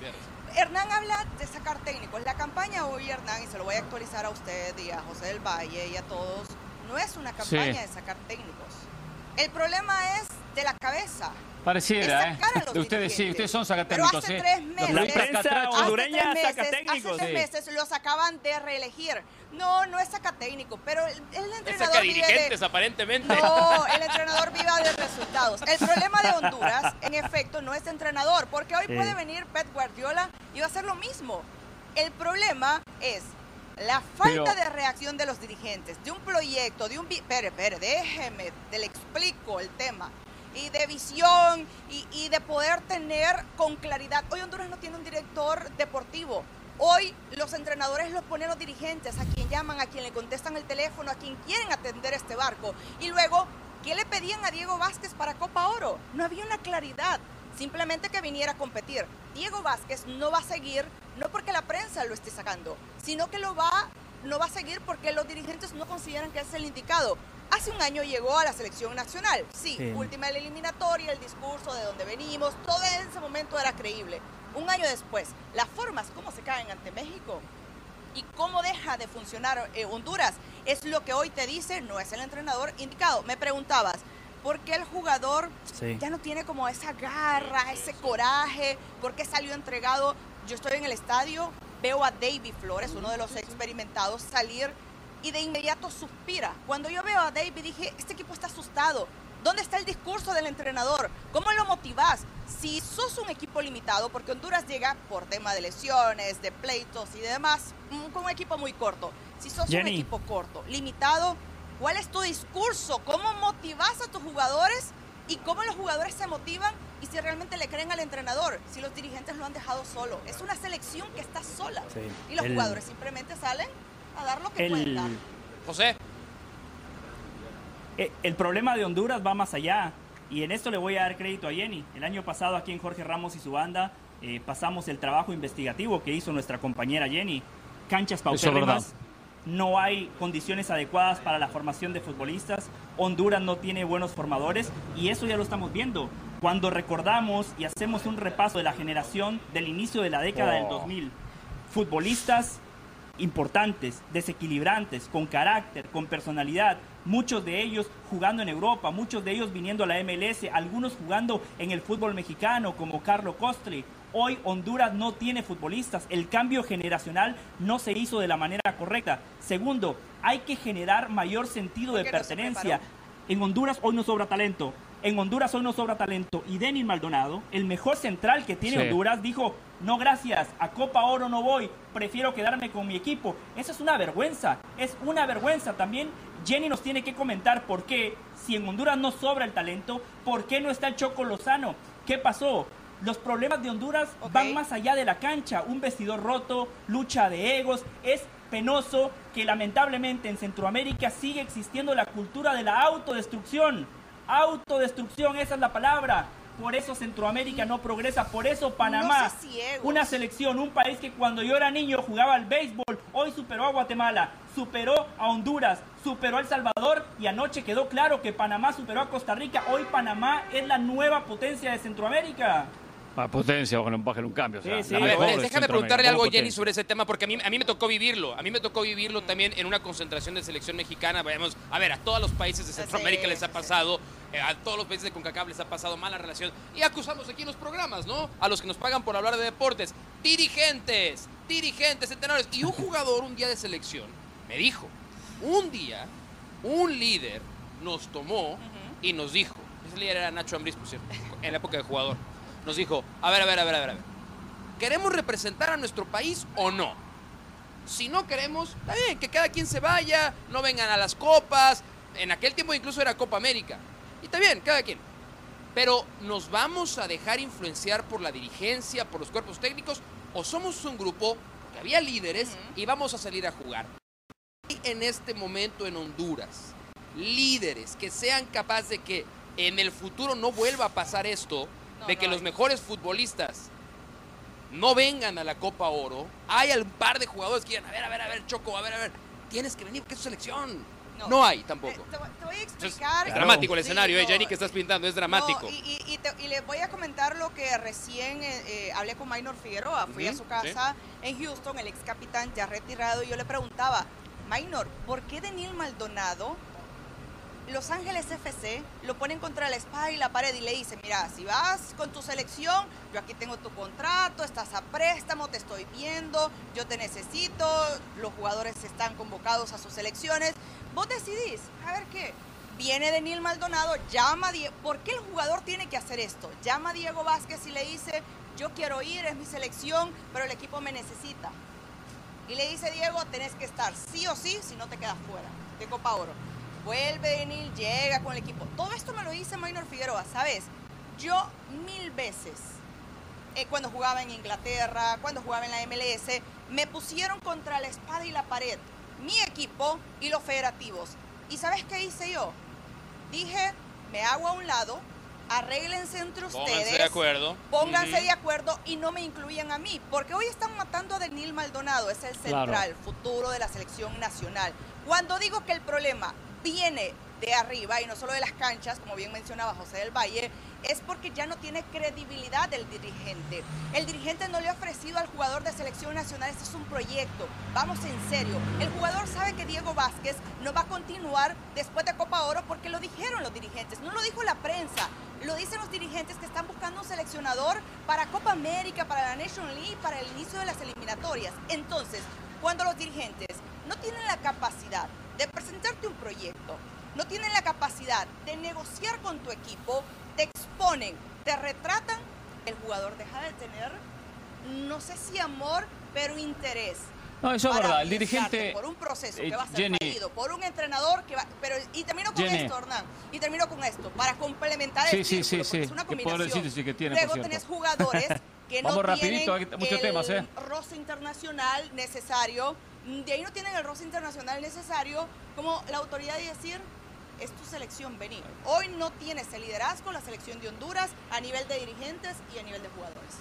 Hernán habla de sacar técnicos. La campaña hoy, Hernán, y se lo voy a actualizar a usted y a José del Valle y a todos, no es una campaña de sacar técnicos. El problema es de la cabeza. Pareciera, Es ¿eh? De ustedes sí, ustedes son Pero sacatécnicos, hace ¿eh? tres meses- La prensa hondureña hace tres saca meses, técnicos. Hace tres Sí. meses los acaban de reelegir. No, no es saca técnicos, pero el, el Es entrenador saca vive de- dirigentes, aparentemente. no, el entrenador viva de resultados. El problema de Honduras, en efecto, no es entrenador, porque hoy Sí. puede venir Pep Guardiola y va a hacer lo mismo. El problema es la falta Pero- de reacción de los dirigentes, de un proyecto, de un... Espere, espere, déjeme, te le explico el tema. Y de visión y, de poder tener con claridad. Hoy Honduras no tiene un director deportivo. Hoy los entrenadores los ponen los dirigentes, a quien llaman, a quien le contestan el teléfono, a quien quieren atender este barco. Y luego, ¿qué le pedían a Diego Vázquez para Copa Oro? No había una claridad, simplemente que viniera a competir. Diego Vázquez no va a seguir, no porque la prensa lo esté sacando, sino que lo va, no va a seguir porque los dirigentes no consideran que es el indicado. Hace un año llegó a la selección nacional, sí, Sí. última eliminatoria, el discurso de dónde venimos, todo en ese momento era creíble. Un año después, las formas, cómo se caen ante México y cómo deja de funcionar eh, Honduras, es lo que hoy te dice, no es el entrenador indicado. Me preguntabas, ¿por qué el jugador Sí. ya no tiene como esa garra, ese coraje? ¿Por qué salió entregado? Yo estoy en el estadio, veo a David Flores, uno de los experimentados, salir y de inmediato suspira. Cuando yo veo a David dije, este equipo está asustado. ¿Dónde está el discurso del entrenador? ¿Cómo lo motivás? Si sos un equipo limitado, porque Honduras llega por tema de lesiones, de pleitos y demás, mm, con un equipo muy corto. Si sos un equipo corto, limitado, ¿cuál es tu discurso? ¿Cómo motivás a tus jugadores? ¿Y cómo los jugadores se motivan? Y si realmente le creen al entrenador, si los dirigentes lo han dejado solo. Es una selección que está sola. Sí. Y los El- jugadores simplemente salen a dar lo que El-. José, Eh, el problema de Honduras va más allá. Y en esto le voy a dar crédito a Jenny. El año pasado aquí en Jorge Ramos y su banda eh, pasamos el trabajo investigativo que hizo nuestra compañera Jenny. Canchas paupérrimas, no hay condiciones adecuadas para la formación de futbolistas, Honduras no tiene buenos formadores y eso ya lo estamos viendo. Cuando recordamos y hacemos un repaso de la generación del inicio de la década del 2000, futbolistas importantes, desequilibrantes, con carácter, con personalidad, muchos de ellos jugando en Europa, muchos de ellos viniendo a la MLS, algunos jugando en el fútbol mexicano como Carlo Costri. Hoy Honduras no tiene futbolistas, el cambio generacional no se hizo de la manera correcta. Segundo, hay que generar mayor sentido de pertenencia. En Honduras hoy no sobra talento. En Honduras hoy no sobra talento. Y Denis Maldonado, el mejor central que tiene Honduras, dijo, no gracias, a Copa Oro no voy, prefiero quedarme con mi equipo. Eso es una vergüenza, es una vergüenza. También Jenny nos tiene que comentar por qué, si en Honduras no sobra el talento, por qué no está el Choco Lozano. ¿Qué pasó? Los problemas de Honduras van más allá de la cancha. Un vestidor roto, lucha de egos. Es penoso que lamentablemente en Centroamérica sigue existiendo la cultura de la autodestrucción. Autodestrucción, esa es la palabra. Por eso Centroamérica no progresa, por eso Panamá, una selección, un país que cuando yo era niño jugaba al béisbol, hoy superó a Guatemala, superó a Honduras, superó a El Salvador y anoche quedó claro que Panamá superó a Costa Rica. Hoy Panamá es la nueva potencia de Centroamérica. Más potencia, bajen un, bajen un cambio. déjame preguntarle algo, Jenny, sobre ese tema, porque a mí, a mí me tocó vivirlo. A mí me tocó vivirlo también en una concentración de selección mexicana. Vayamos, a ver, a todos los países de Centroamérica les ha pasado, eh, a todos los países de CONCACAF les ha pasado mala relación. Y acusamos aquí en los programas, ¿no? A los que nos pagan por hablar de deportes. Dirigentes, dirigentes, entrenadores. Y un jugador un día de selección me dijo, un día, un líder nos tomó y nos dijo, ese líder era Nacho Ambriz, por cierto, en la época de jugador nos dijo, a ver, a ver, a ver, a ver, ¿queremos representar a nuestro país o no? Si no queremos, está bien, que cada quien se vaya, no vengan a las copas, en aquel tiempo incluso era Copa América, y está bien, cada quien. Pero ¿nos vamos a dejar influenciar por la dirigencia, por los cuerpos técnicos, o somos un grupo que había líderes y vamos a salir a jugar? Y en este momento en Honduras, líderes que sean capaces de que en el futuro no vuelva a pasar esto, de que los mejores futbolistas no vengan a la Copa Oro, hay un par de jugadores que digan, a ver, a ver, a ver, Choco, a ver, a ver, tienes que venir porque es tu selección. No, hay tampoco. Te, voy a explicar. Es, dramático el escenario, eh, Jenny, que estás pintando, es dramático. y, y, les voy a comentar lo que recién eh, eh, hablé con Maynor Figueroa. Fui a su casa en Houston, el ex capitán ya retirado, y yo le preguntaba, Maynor, ¿por qué Denil Maldonado los Ángeles FC lo ponen contra la espada y la pared y le dicen, mira, si vas con tu selección, yo aquí tengo tu contrato, estás a préstamo, te estoy viendo, yo te necesito, los jugadores están convocados a sus selecciones. Vos decidís, a ver qué. Viene Daniel Maldonado, llama a Diego. ¿Por qué el jugador tiene que hacer esto? Llama a Diego Vázquez y le dice, yo quiero ir, es mi selección, pero el equipo me necesita. Y le dice Diego, tenés que estar sí o sí, si no te quedas fuera de Copa Oro vuelve a venir, llega con el equipo. Todo esto me lo dice Maynor Figueroa, ¿sabes? Yo mil veces, eh, cuando jugaba en Inglaterra, cuando jugaba en la MLS, me pusieron contra la espada y la pared, mi equipo y los federativos. ¿Y sabes qué hice yo? Dije, me hago a un lado, arréglense entre ustedes. Pónganse de acuerdo. Pónganse de acuerdo y no me incluyan a mí. Porque hoy están matando a Denil Maldonado, es el central, futuro de la selección nacional. Cuando digo que el problema viene de arriba y no solo de las canchas, como bien mencionaba José del Valle, es porque ya no tiene credibilidad el dirigente. El dirigente no le ha ofrecido al jugador de selección nacional, este es un proyecto, vamos en serio. El jugador sabe que Diego Vázquez no va a continuar después de Copa Oro porque lo dijeron los dirigentes, no lo dijo la prensa, lo dicen los dirigentes que están buscando un seleccionador para Copa América, para la Nation League, para el inicio de las eliminatorias. Entonces, cuando los dirigentes no tienen la capacidad de presentarte un proyecto, no tienen la capacidad de negociar con tu equipo, te exponen, te retratan, el jugador deja de tener, no sé si amor, pero interés. No, eso es verdad. El dirigente. Por un proceso que va a ser fallido, por un entrenador que va. Pero, y termino con esto, Hernán. Y termino con esto, para complementar el sí, sí, sí, Es una combinación. Sí, que tiene, Luego tenés jugadores que no rapidito, tienen muchos temas, ¿eh? roce internacional necesario de ahí no tienen el roce internacional necesario como la autoridad de decir, es tu selección, vení. Hoy no tienes el liderazgo la selección de Honduras a nivel de dirigentes y a nivel de jugadores.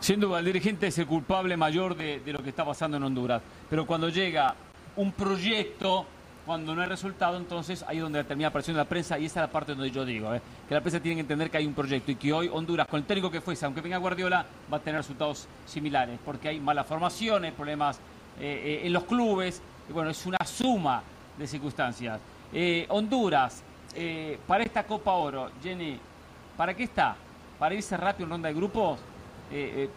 Sin duda, el dirigente es el culpable mayor de, de lo que está pasando en Honduras. Pero cuando llega un proyecto, cuando no hay resultado, entonces ahí es donde termina apareciendo la prensa y esa es la parte donde yo digo, ¿eh? que la prensa tiene que entender que hay un proyecto y que hoy Honduras, con el técnico que fuese, aunque venga Guardiola, va a tener resultados similares, porque hay malas formaciones, problemas eh, eh, en los clubes, y bueno, es una suma de circunstancias. Honduras, para esta Copa Oro, Jenny, ¿para qué está? ¿Para irse rápido en ronda de grupos?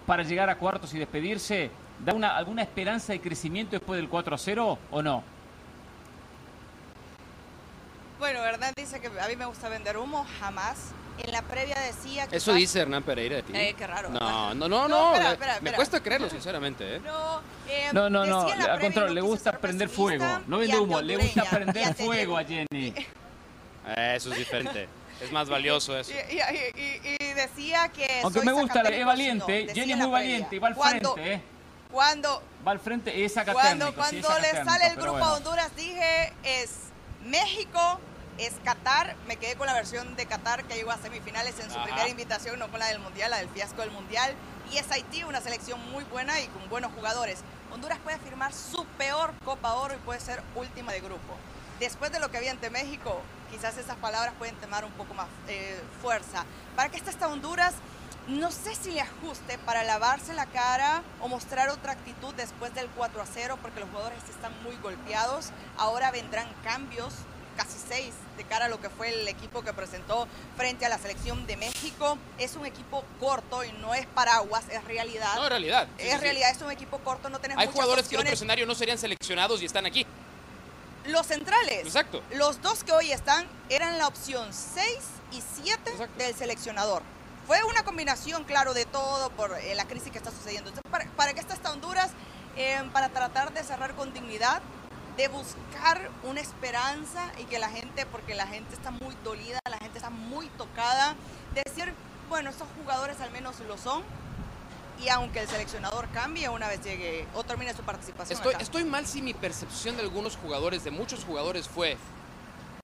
¿Para llegar a cuartos y despedirse? ¿Da una, alguna esperanza de crecimiento después del 4 a 0 o no? Bueno, Hernán dice que a mí me gusta vender humo, jamás. En la previa decía que... Eso dice Hernán Pereira de ti. Eh, qué raro. No, no, no, No, no. espera, me- espera, Me cuesta creerlo, sinceramente, ¿eh? No, eh, No, no, no, al contrario, le gusta prender fuego. No vende humo, le gusta prender fuego a. Jenny. Eso es diferente. Es más valioso eso. Y, y- y- y decía que. Aunque soy me gusta, es valiente, Jenny es muy valiente y va al Cuando- frente, ¿eh? Cuando, Va al frente, es cuando, cuando sí, le sale el grupo a bueno. Honduras, dije es México, es Qatar. Me quedé con la versión de Qatar que llegó a semifinales en su Ajá. primera invitación, no con la del Mundial, la del fiasco del Mundial. Y es Haití, una selección muy buena y con buenos jugadores. Honduras puede firmar su peor Copa Oro y puede ser última de grupo. Después de lo que había ante México, quizás esas palabras pueden tomar un poco más eh, fuerza. ¿Para qué está esta Honduras? No sé si le ajuste para lavarse la cara o mostrar otra actitud después del 4 a 0, porque los jugadores están muy golpeados. Ahora vendrán cambios, casi seis, de cara a lo que fue el equipo que presentó frente a la selección de México. Es un equipo corto y no es paraguas, es realidad. No, en realidad. sí, es sí. realidad, es un equipo corto, no tenés Hay muchas jugadores que en otro escenario no serían seleccionados y están aquí. Los centrales. Exacto. Los dos que hoy están eran la opción 6 y 7 Exacto. del seleccionador. Fue una combinación, claro, de todo por eh, la crisis que está sucediendo. Entonces, ¿para, para qué está esta Honduras? Eh, para tratar de cerrar con dignidad, de buscar una esperanza y que la gente, porque la gente está muy dolida, la gente está muy tocada, decir, bueno, estos jugadores al menos lo son. Y aunque el seleccionador cambie una vez llegue o termine su participación. Estoy, acá. estoy mal si mi percepción de algunos jugadores, de muchos jugadores, fue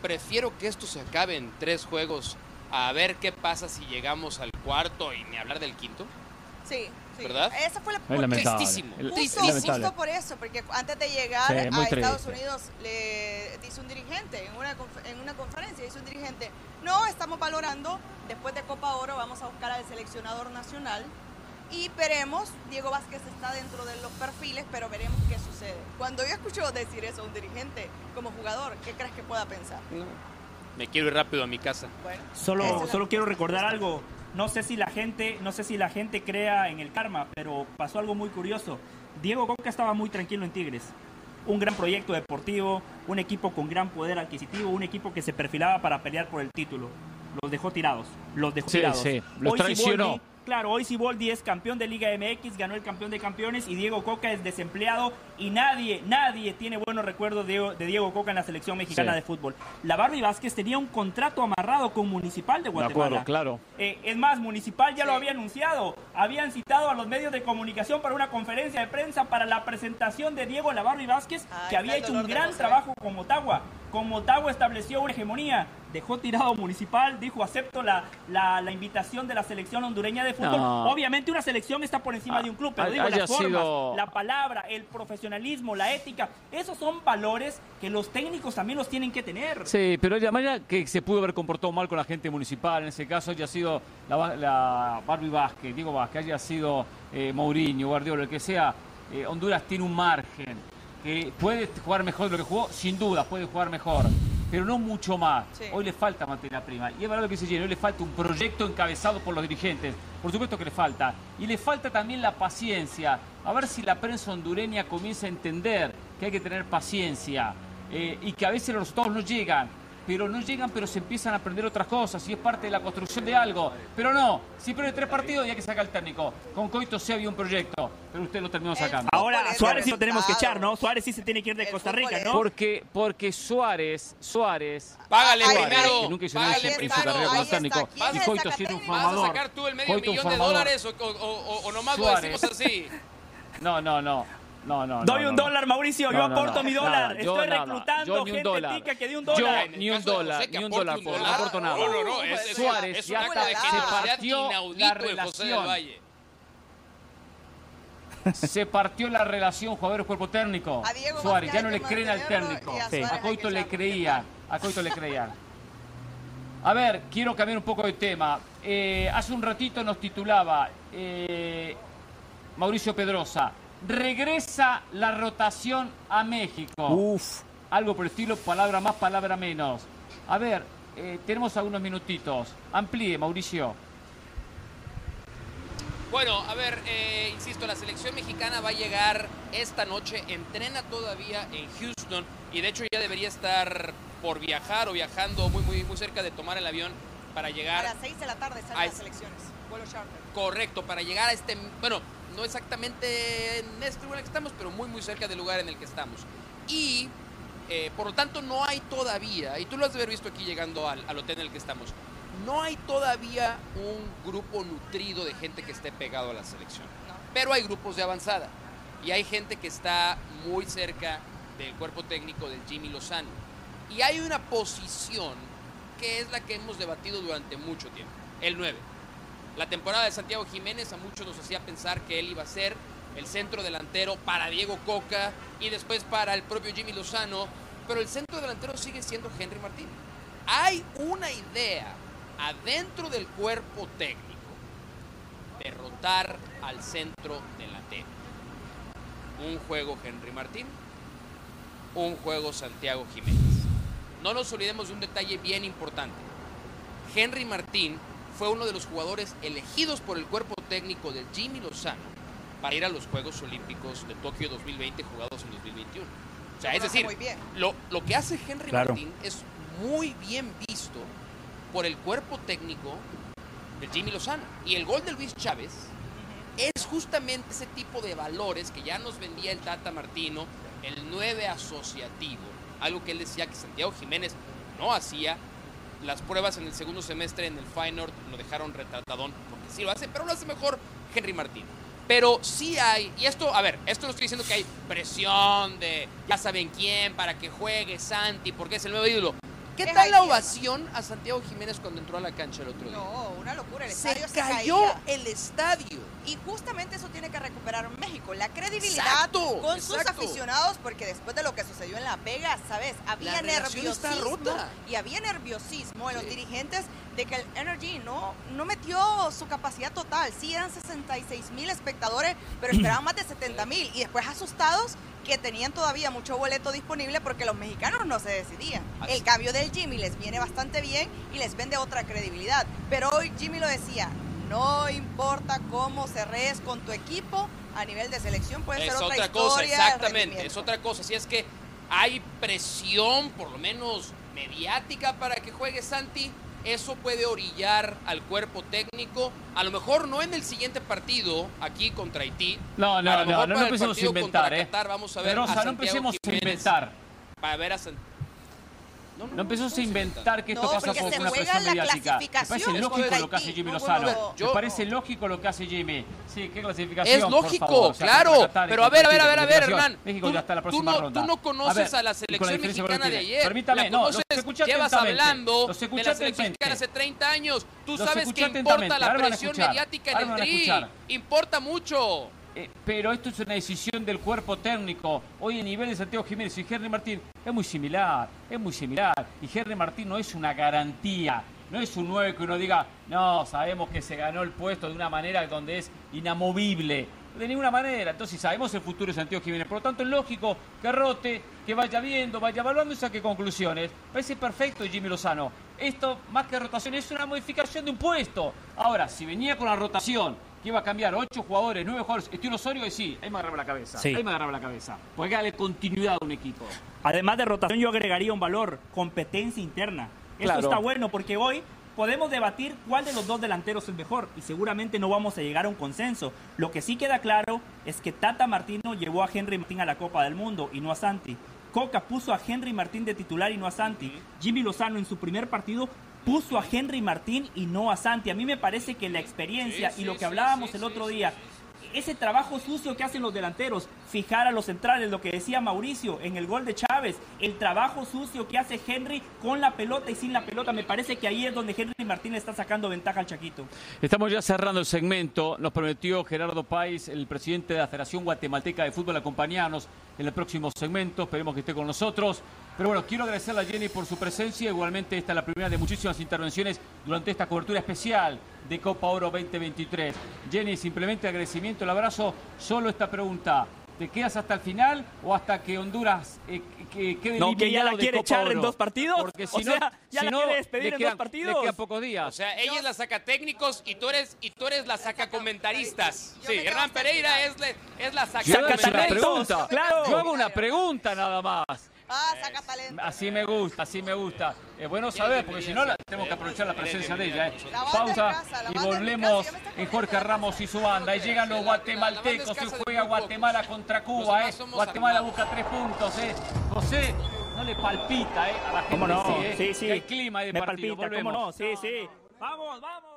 prefiero que esto se acabe en tres juegos a ver qué pasa si llegamos al cuarto y ni hablar del quinto. Sí, sí. ¿Verdad? Esa fue la Es lamentable. Tristísimo. Justo, es lamentable. justo por eso, porque antes de llegar Sí, a muy Estados triste. Unidos, le dice un dirigente, en una, en una conferencia, dice un dirigente, no, estamos valorando, después de Copa Oro vamos a buscar al seleccionador nacional y veremos, Diego Vázquez está dentro de los perfiles, pero veremos qué sucede. Cuando yo escucho decir eso a un dirigente como jugador, ¿qué crees que pueda pensar? Me quiero ir rápido a mi casa. Bueno, Solo, solo quiero recordar algo. No sé si la gente, no sé si la gente crea en el karma, pero pasó algo muy curioso. Diego Coca estaba muy tranquilo en Tigres. Un gran proyecto deportivo, un equipo con gran poder adquisitivo, un equipo que se perfilaba para pelear por el título. Los dejó tirados, los dejó Sí, tirados. sí, los Hoy traicionó. Siboldi- claro, hoy Siboldi es campeón de Liga MX, ganó el campeón de campeones y Diego Coca es desempleado y nadie, nadie tiene buenos recuerdos de, de Diego Coca en la selección mexicana Sí. de fútbol. La Barbie Vázquez tenía un contrato amarrado con Municipal de De Guatemala. acuerdo, claro. Eh, es más, Municipal ya lo había anunciado. Habían citado a los medios de comunicación para una conferencia de prensa para la presentación de Diego Lavarri Vázquez, Ahí que había hecho un de gran trabajo con Motagua. Con Motagua estableció una hegemonía. Dejó tirado Municipal, dijo acepto la, la, la invitación de la selección hondureña de fútbol. No. Obviamente una selección está por encima Ah, de un club, pero hay- digo las formas, sido- la palabra, el profesionalismo, la ética, esos son valores que los técnicos también los tienen que tener. Sí, pero la manera que se pudo haber comportado mal con la gente municipal, en ese caso haya sido la, la Barbie Vázquez, Diego Vázquez, haya sido eh, Mourinho, Guardiola, el que sea, eh, Honduras tiene un margen. Puede jugar mejor de lo que jugó, sin duda, puede jugar mejor, pero no mucho más. Sí. Hoy le falta materia prima. Y es verdad lo que dice Jenny, hoy le falta un proyecto encabezado por los dirigentes. Por supuesto que le falta. Y le falta también la paciencia. A ver si la prensa hondureña comienza a entender que hay que tener paciencia eh, y que a veces los resultados no llegan. Pero no llegan, pero se empiezan a aprender otras cosas y es parte de la construcción de algo. Pero no, si pierde tres partidos ya que saca el técnico. Con Coito sí había un proyecto, pero usted lo terminó sacando. Ahora, Suárez sí lo tenemos que echar, ¿no? Suárez sí se tiene que ir de Costa Rica, ¿no? Porque, porque Suárez, Suárez Págale Ahí primero. que nunca hizo nada en su carrera como técnico. ¿Quién Y Coito el siendo un técnico? ¿Vas a formador. sacar tú el medio Coito un millón de formador. dólares o, o- o- o nomás lo Suárez. decimos así? No, no, no. No, no, Doy no, un no. dólar, Mauricio. yo aporto no. mi dólar. yo Estoy nada. reclutando Yo ni un gente dólar. tica que dé un Yo dólar. El ni un dólar, ni un dólar, no aporto nada. No, no, no, es, es- Suárez es ya está- se partió la relación. Valle. Se partió la relación jugadores-cuerpo técnico. Suárez, ya no le creen al técnico. a Coito le creía. A Coito le creían. A ver, quiero cambiar un poco de tema. Eh, hace un ratito nos titulaba eh, Mauricio Pedrosa. Regresa la rotación a México. Uf. Algo por el estilo, palabra más, palabra menos. A ver, eh, tenemos algunos minutitos. Amplíe, Mauricio. Bueno, a ver, eh, insisto, la selección mexicana va a llegar esta noche, entrena todavía en Houston y de hecho ya debería estar por viajar o viajando muy, muy, muy cerca de tomar el avión para A llegar las 6 de la tarde salen Ay. las elecciones. Vuelo charter. correcto, para llegar a este, bueno, no exactamente en este lugar en el que estamos, pero muy, muy cerca del lugar en el que estamos. Y eh, por lo tanto no hay todavía, y tú lo has de haber visto aquí llegando al, al hotel en el que estamos, no hay todavía un grupo nutrido de gente que esté pegado a la selección. No. Pero hay grupos de avanzada y hay gente que está muy cerca del cuerpo técnico del Jimmy Lozano. Y hay una posición que es la que hemos debatido durante mucho tiempo, el 9. La temporada de Santiago Jiménez a muchos nos hacía pensar que él iba a ser el centro delantero para Diego Coca y después para el propio Jimmy Lozano, pero el centro delantero sigue siendo Henry Martín. Hay una idea adentro del cuerpo técnico de rotar al centro delantero. Un juego Henry Martín, un juego Santiago Jiménez. No nos olvidemos de un detalle bien importante. Henry Martín fue uno de los jugadores elegidos por el cuerpo técnico del Jimmy Lozano para ir a los Juegos Olímpicos de Tokio 2020 jugados en 2021. O sea, Lo es decir, lo, lo que hace Henry Claro. Martín es muy bien visto por el cuerpo técnico de Jimmy Lozano. Y el gol de Luis Chávez es justamente ese tipo de valores que ya nos vendía el Tata Martino, el 9 asociativo, algo que él decía que Santiago Jiménez no hacía. Las pruebas en el segundo semestre en el Feyenoord lo dejaron retratadón, porque sí lo hace, pero lo hace mejor Henry Martín. Pero sí hay, y esto, a ver, esto no estoy diciendo que hay presión de ya saben quién para que juegue Santi, porque es el nuevo ídolo. ¿Qué tal la ovación a Santiago Jiménez cuando entró a la cancha el otro día? No, una locura. El se estadio se, cayó caía. el estadio. Y justamente eso tiene que recuperar México, la credibilidad Exacto, con sus aficionados, porque después de lo que sucedió en La Vega, ¿sabes? Había La nerviosismo y había nerviosismo en Sí. los dirigentes de que el Energy no, no metió su capacidad total. Sí, eran 66 mil espectadores, pero esperaban más de 70 mil. Y después asustados que tenían todavía mucho boleto disponible porque los mexicanos no se decidían. El cambio del Jimmy les viene bastante bien y les vende otra credibilidad. Pero hoy Jimmy lo decía, no importa cómo cerres con tu equipo a nivel de selección, puede es ser otra, otra cosa, exactamente, es otra cosa. Si es que hay presión, por lo menos mediática, para que juegue Santi, eso puede orillar al cuerpo técnico. A lo mejor no en el siguiente partido, aquí contra Haití. No, a no, lo no, mejor no, no el empecemos a inventar, ¿eh? Qatar vamos a ver Pedrosa, a no empecemos a Jiménez inventar. Para ver a San- No, No empecemos a inventar que esto No, pasa por una presión la mediática. Me parece lógico lo que hace. Jimmy No, Lozano. Me parece lógico lo que hace Jimmy. Sí, qué clasificación. Es por lógico, favor, o sea, claro. Pero a ver, a ver, a ver, a ver. Hernán. México tú, ya está la tú próxima no, ronda. tú no conoces a, la ver, y con selección con mexicana de ayer. Permítame, la no, los conoces, escuché llevas hablando Los de la selección mexicana hace 30 años. Tú sabes que importa la a presión mediática en el a tri. Importa mucho. Eh, pero esto es una decisión del cuerpo técnico. Hoy el nivel de Santiago Jiménez y Henry Martín es muy similar, es muy similar. Y Henry Martín no es una garantía, no es un 9 que uno diga, no, sabemos que se ganó el puesto de una manera donde es inamovible. De ninguna manera. Entonces sabemos el futuro de Santiago Jiménez. Por lo tanto es lógico que rote, que vaya viendo, vaya evaluando y saque conclusiones. Parece perfecto Jimmy Lozano. Esto, más que rotación, es una modificación de un puesto. Ahora, si venía con la rotación, que iba a cambiar ocho jugadores, nueve jugadores, estilo Osorio, y sí, ahí me agarraba la cabeza. Sí. Ahí me agarraba la cabeza. Porque hay que darle continuidad a un equipo. Además de rotación, yo agregaría un valor, competencia interna. Esto Claro. está bueno porque hoy podemos debatir cuál de los dos delanteros es mejor y seguramente no vamos a llegar a un consenso. Lo que sí queda claro es que Tata Martino llevó a Henry Martín a la Copa del Mundo y no a Santi. Coca puso a Henry Martín de titular y no a Santi. Jimmy Lozano en su primer partido puso a Henry Martín y no a Santi. A mí me parece que la experiencia Sí, y lo que hablábamos sí, el otro día, ese trabajo sucio que hacen los delanteros, fijar a los centrales, lo que decía Mauricio en el gol de Chávez, el trabajo sucio que hace Henry con la pelota y sin la pelota, me parece que ahí es donde Henry Martínez está sacando ventaja al Chaquito. Estamos ya cerrando el segmento, nos prometió Gerardo País, el presidente de la Federación Guatemalteca de Fútbol, acompañarnos en el próximo segmento, esperemos que esté con nosotros. Pero bueno, quiero agradecerle a Jenny por su presencia. Igualmente, esta es la primera de muchísimas intervenciones durante esta cobertura especial de Copa Oro 2023. Jenny, simplemente agradecimiento, el abrazo. Solo esta pregunta. ¿Te quedas hasta el final o hasta que Honduras eh, que quede No, que ya la quiere echar en dos partidos. Porque si O no, sea, ya si la no, quiere despedir en dos partidos. Le quedan pocos O días. sea, ella es la saca técnicos y tú eres, y tú eres la saca comentaristas. Sí, Hernán Pereira es, la- es la saca Yo una talentos, pregunta. claro. Yo hago una pregunta nada más. Ah, saca talento. Así me gusta, así me gusta. Es bueno saber, porque si no la- tenemos que aprovechar la presencia de ella. ¿eh? Pausa y volvemos en Jorge Ramos y su banda. Y llegan los guatemaltecos y juega Guatemala contra Cuba. ¿eh? Guatemala busca tres puntos. ¿eh? José, no le palpita ¿eh? a la gente. ¿Cómo no? sí, ¿eh? Sí, sí. El clima de Me partido. palpita, ¿cómo Volvemos. no? Sí, sí. Vamos, vamos.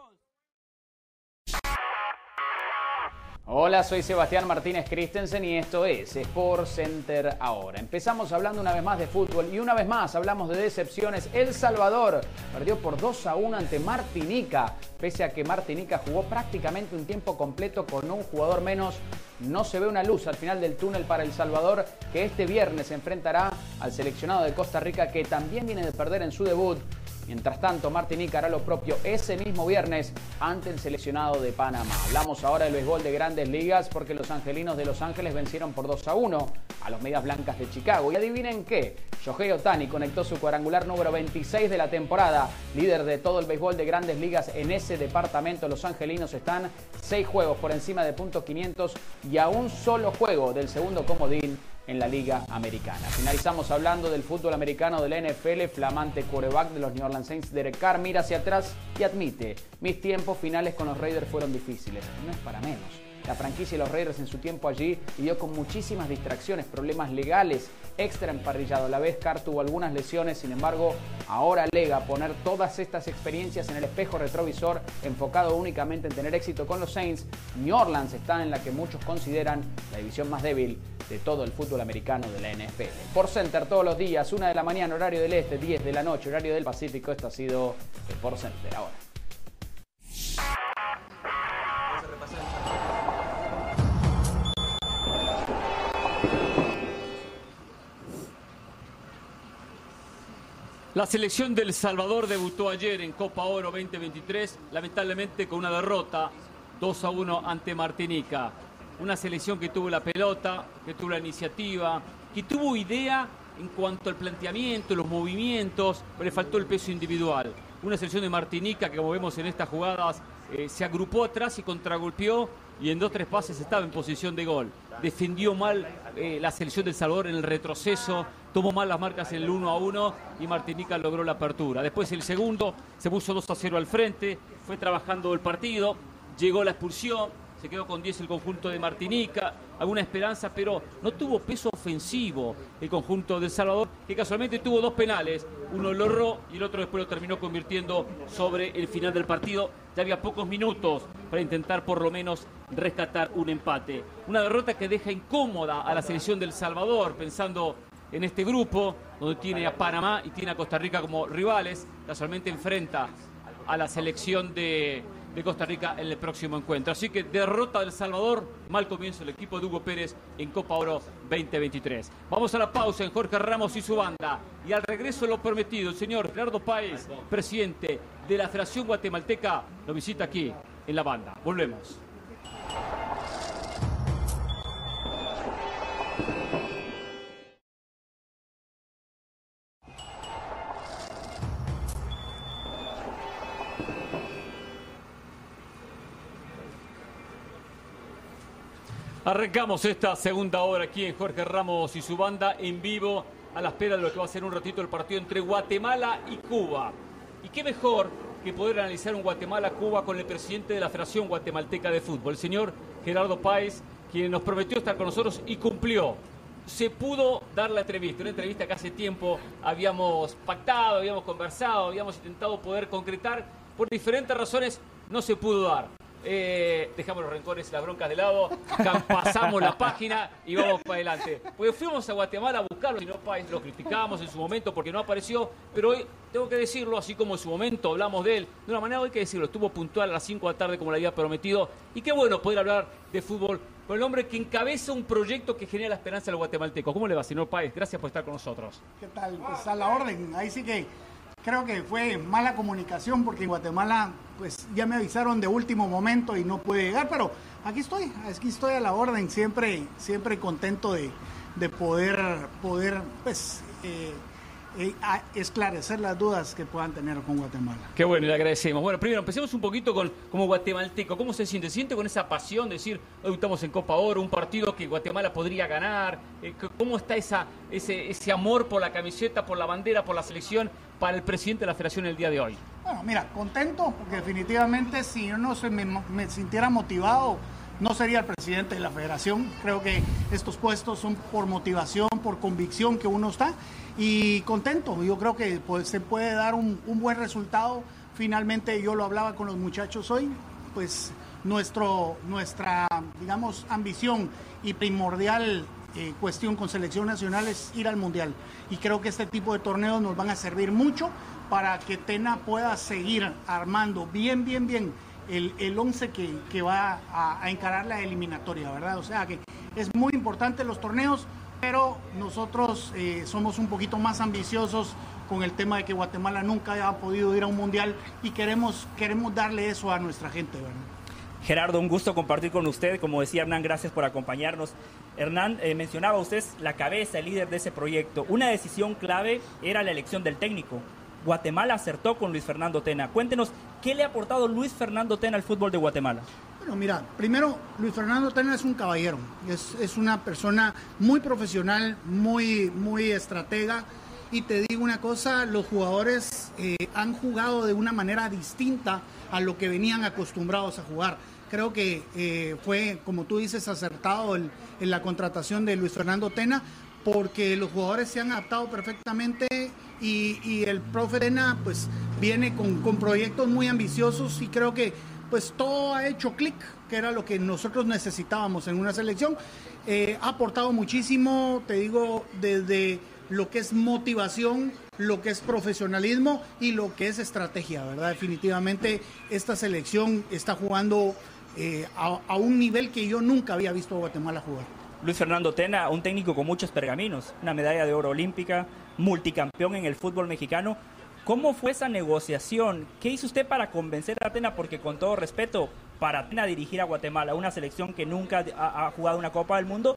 Hola, soy Sebastián Martínez Christensen y esto es Sport Center ahora. Empezamos hablando una vez más de fútbol y una vez más hablamos de decepciones. El Salvador perdió por 2 a 1 ante Martinica, pese a que Martinica jugó prácticamente un tiempo completo con un jugador menos. No se ve una luz al final del túnel para El Salvador, que este viernes se enfrentará al seleccionado de Costa Rica, que también viene de perder en su debut Mientras tanto, Martinica hará lo propio ese mismo viernes ante el seleccionado de Panamá. Hablamos ahora del béisbol de grandes ligas porque los angelinos de Los Ángeles vencieron por 2 a 1 a los Medias Blancas de Chicago. Y adivinen qué, Shohei Otani conectó su cuadrangular número 26 de la temporada. Líder de todo el béisbol de grandes ligas en ese departamento, los angelinos están 6 juegos por encima de punto 500 y a un solo juego del segundo comodín en la Liga Americana. Finalizamos hablando del fútbol americano de la NFL, flamante quarterback de los New Orleans Saints, Derek Carr, mira hacia atrás y admite, mis tiempos finales con los Raiders fueron difíciles. No es para menos. La franquicia de los Raiders en su tiempo allí lidió con muchísimas distracciones, problemas legales, extra emparrillado. La vez Carr tuvo algunas lesiones, sin embargo, ahora alega poner todas estas experiencias en el espejo retrovisor, enfocado únicamente en tener éxito con los Saints. New Orleans está en la que muchos consideran la división más débil de todo el fútbol americano de la NFL. Por Center todos los días, 1 de la mañana, horario del este, 10 de la noche, horario del Pacífico. Esto ha sido el Por Center ahora. La selección del Salvador debutó ayer en Copa Oro 2023, lamentablemente con una derrota 2 a 1 ante Martinica. Una selección que tuvo la pelota, que tuvo la iniciativa, que tuvo idea en cuanto al planteamiento, los movimientos, pero le faltó el peso individual. Una selección de Martinica que, como vemos en estas jugadas, eh, se agrupó atrás y contragolpeó y en dos tres pases estaba en posición de gol. Defendió mal eh, la selección del Salvador en el retroceso, tomó mal las marcas en el 1 a 1 y Martinica logró la apertura. Después el segundo se puso 2 a 0 al frente, fue trabajando el partido, llegó la expulsión, se quedó con 10 el conjunto de Martinica, alguna esperanza, pero no tuvo peso ofensivo el conjunto del Salvador, que casualmente tuvo dos penales, uno lo erró y el otro después lo terminó convirtiendo sobre el final del partido. Ya había pocos minutos para intentar por lo menos rescatar un empate. Una derrota que deja incómoda a la selección del Salvador, pensando en este grupo, donde tiene a Panamá y tiene a Costa Rica como rivales, casualmente enfrenta a la selección de, de Costa Rica en el próximo encuentro. Así que derrota del Salvador, mal comienzo el equipo de Hugo Pérez en Copa Oro 2023. Vamos a la pausa en Jorge Ramos y su banda. Y al regreso lo prometido, el señor Gerardo Páez, presidente de la Federación Guatemalteca, lo visita aquí en la banda. Volvemos. Arrancamos esta segunda hora aquí en Jorge Ramos y su banda en vivo a la espera de lo que va a ser un ratito el partido entre Guatemala y Cuba. Y qué mejor que poder analizar un Guatemala-Cuba con el presidente de la Federación Guatemalteca de Fútbol, el señor Gerardo Páez, quien nos prometió estar con nosotros y cumplió. Se pudo dar la entrevista, una entrevista que hace tiempo habíamos pactado, habíamos conversado, habíamos intentado poder concretar. Por diferentes razones no se pudo dar. Eh, dejamos los rencores y las broncas de lado, pasamos la página y vamos para adelante. Porque fuimos a Guatemala a buscarlo y no lo criticamos en su momento porque no apareció, pero hoy tengo que decirlo, así como en su momento hablamos de él, de una manera hay que decirlo, estuvo puntual a las 5 de la tarde como le había prometido y qué bueno poder hablar de fútbol con el hombre que encabeza un proyecto que genera la esperanza de los guatemaltecos. ¿Cómo le va, señor Páez? Gracias por estar con nosotros. ¿Qué tal? Pues a la orden. Ahí sí que creo que fue mala comunicación porque en Guatemala pues ya me avisaron de último momento y no pude llegar, pero aquí estoy, aquí estoy a la orden, siempre, siempre contento de, poder, poder pues, eh, eh, esclarecer las dudas que puedan tener con Guatemala. Qué bueno, le agradecemos. Bueno, primero empecemos un poquito con como guatemalteco. ¿Cómo se siente? ¿Siente con esa pasión de decir, hoy estamos en Copa Oro, un partido que Guatemala podría ganar? Eh, ¿Cómo está esa, ese, ese amor por la camiseta, por la bandera, por la selección para el presidente de la federación el día de hoy? Bueno, mira, contento, porque definitivamente si yo no se me, me sintiera motivado, no sería el presidente de la federación. Creo que estos puestos son por motivación, por convicción que uno está y contento. Yo creo que pues, se puede dar un, buen resultado. Finalmente yo lo hablaba con los muchachos hoy, pues nuestro, nuestra, digamos, ambición y primordial eh, cuestión con selección nacional es ir al Mundial. Y creo que este tipo de torneos nos van a servir mucho para que Tena pueda seguir armando bien, bien, bien el, el once que, va a, encarar la eliminatoria, ¿verdad? O sea que es muy importante los torneos pero nosotros eh, somos un poquito más ambiciosos con el tema de que Guatemala nunca haya podido ir a un mundial y queremos, queremos darle eso a nuestra gente. Gerardo, un gusto compartir con usted. Como decía Hernán, gracias por acompañarnos. Hernán, eh, mencionaba usted la cabeza, el líder de ese proyecto. Una decisión clave era la elección del técnico. Guatemala acertó con Luis Fernando Tena. Cuéntenos, ¿qué le ha aportado Luis Fernando Tena al fútbol de Guatemala? mira, primero, Luis Fernando Tena es un caballero, es, una persona muy profesional, muy, muy estratega. Y te digo una cosa, los jugadores eh, han jugado de una manera distinta a lo que venían acostumbrados a jugar. Creo que eh, fue, como tú dices, acertado en la contratación de Luis Fernando Tena, porque los jugadores se han adaptado perfectamente y, el profe Tena pues viene con, con proyectos muy ambiciosos y creo que pues todo ha hecho clic, que era lo que nosotros necesitábamos en una selección. Eh, ha aportado muchísimo, te digo, desde lo que es motivación, lo que es profesionalismo y lo que es estrategia, ¿verdad? Definitivamente esta selección está jugando eh, a, un nivel que yo nunca había visto a Guatemala jugar. Luis Fernando Tena, un técnico con muchos pergaminos, una medalla de oro olímpica, multicampeón en el fútbol mexicano. ¿Cómo fue esa negociación? ¿Qué hizo usted para convencer a Atena? Porque con todo respeto, para Atena dirigir a Guatemala, una selección que nunca ha, jugado una Copa del Mundo,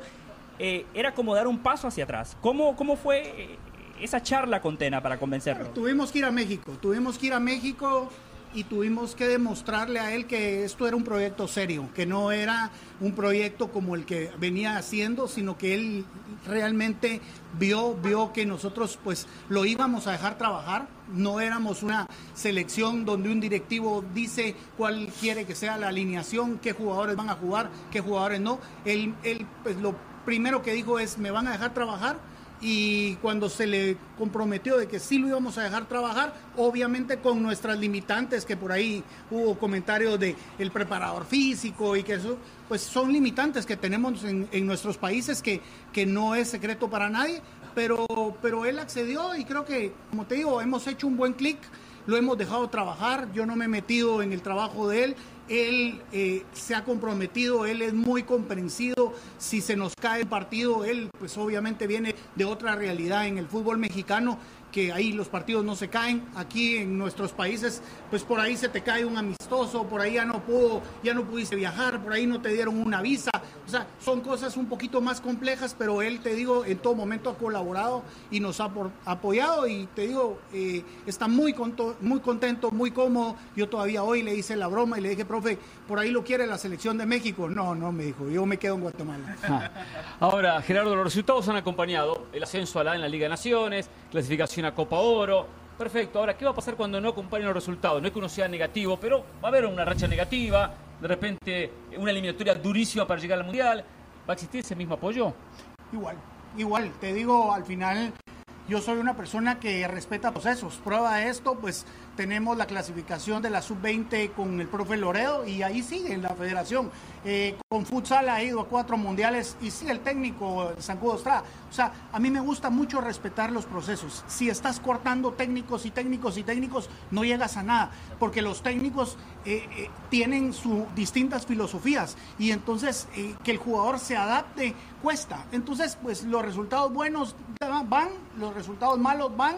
eh, era como dar un paso hacia atrás. ¿Cómo, cómo fue eh, esa charla con Tena para convencerlo? tuvimos que ir a México, tuvimos que ir a México y tuvimos que demostrarle a él que esto era un proyecto serio, que no era un proyecto como el que venía haciendo, sino que él realmente vio, vio que nosotros pues lo íbamos a dejar trabajar, no éramos una selección donde un directivo dice cuál quiere que sea la alineación, qué jugadores van a jugar, qué jugadores no. Él, él pues lo primero que dijo es me van a dejar trabajar y cuando se le comprometió de que sí lo íbamos a dejar trabajar, obviamente con nuestras limitantes, que por ahí hubo comentarios de el preparador físico y que eso, pues son limitantes que tenemos en, nuestros países que, que no es secreto para nadie, pero, pero él accedió y creo que, como te digo, hemos hecho un buen clic, lo hemos dejado trabajar, yo no me he metido en el trabajo de él, él eh, se ha comprometido, él es muy comprensido. Si se nos cae el partido, él pues obviamente viene de otra realidad en el fútbol mexicano que ahí los partidos no se caen. Aquí en nuestros países, pues por ahí se te cae un amistoso, por ahí ya no pudo, ya no pudiste viajar, por ahí no te dieron una visa. O sea, son cosas un poquito más complejas, pero él, te digo, en todo momento ha colaborado y nos ha apoyado y te digo, eh, está muy, muy contento, muy cómodo. Yo todavía hoy le hice la broma y le dije, profe, por ahí lo quiere la selección de México. No, no, me dijo, yo me quedo en Guatemala. Ahora, Gerardo, los resultados han acompañado el ascenso a la en la Liga de Naciones, clasificación una Copa Oro. Perfecto. Ahora, ¿qué va a pasar cuando no acompañen los resultados? No es que uno sea negativo, pero va a haber una racha negativa, de repente una eliminatoria durísima para llegar al Mundial. ¿Va a existir ese mismo apoyo? Igual, igual. Te digo, al final yo soy una persona que respeta procesos. Prueba esto, pues tenemos la clasificación de la sub-20 con el profe Loredo y ahí sigue en la federación. Eh, con futsal ha ido a cuatro mundiales y sí, el técnico Sancudo Estrada. O sea, a mí me gusta mucho respetar los procesos. Si estás cortando técnicos y técnicos y técnicos, no llegas a nada, porque los técnicos eh, eh, tienen sus distintas filosofías y entonces que el jugador se adapte cuesta. Entonces, pues los resultados buenos van, los resultados malos van,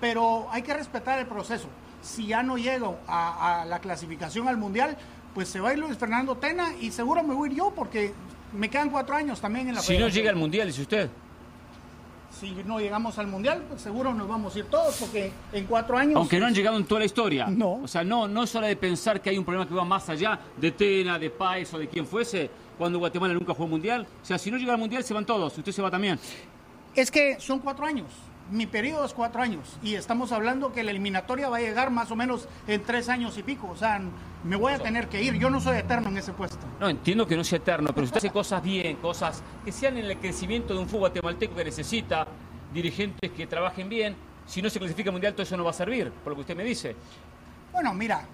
pero hay que respetar el proceso. Si ya no llego a, la clasificación al Mundial, pues se va a ir Luis Fernando Tena y seguro me voy a ir yo porque me quedan cuatro años también en la Si no llega al Mundial, dice usted. Si no llegamos al Mundial, pues seguro nos vamos a ir todos porque en cuatro años... Aunque no han llegado en toda la historia. No. O sea, no, no es hora de pensar que hay un problema que va más allá de Tena, de Pais o de quien fuese cuando Guatemala nunca jugó Mundial. O sea, si no llega al Mundial se van todos, usted se va también. Es que son cuatro años. Mi periodo es cuatro años y estamos hablando que la eliminatoria va a llegar más o menos en tres años y pico. O sea, me voy a tener que ir. Yo no soy eterno en ese puesto. No, entiendo que no sea eterno, pero usted hace cosas bien, cosas que sean en el crecimiento de un fútbol guatemalteco que necesita, dirigentes que trabajen bien, si no se clasifica mundial todo eso no va a servir, por lo que usted me dice. Bueno, mira,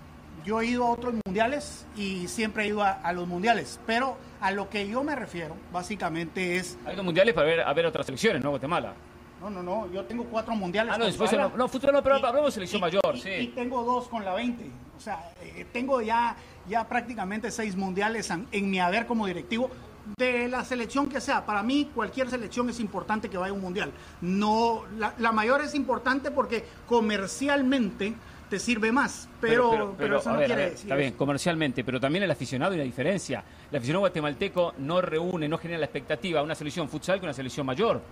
yo he ido a otros mundiales y siempre he ido a, los mundiales, pero a lo que yo me refiero, básicamente es... Dos mundiales para ver, a ver otras selecciones, ¿no? Guatemala. No, no, no, yo tengo cuatro mundiales. Ah, no, después no, no, futuro no, pero hablamos de selección mayor, sí. Y tengo dos con la 20. O sea, eh, tengo ya, ya prácticamente seis mundiales en, mi haber como directivo de la selección que sea. Para mí, cualquier selección es importante que vaya a un mundial. No, la, la mayor es importante porque comercialmente te sirve más. Pero, pero, eso no quiere decir. Está bien, comercialmente, pero también el aficionado y la diferencia. El aficionado guatemalteco no reúne, no genera la expectativa a una selección futsal que una selección mayor.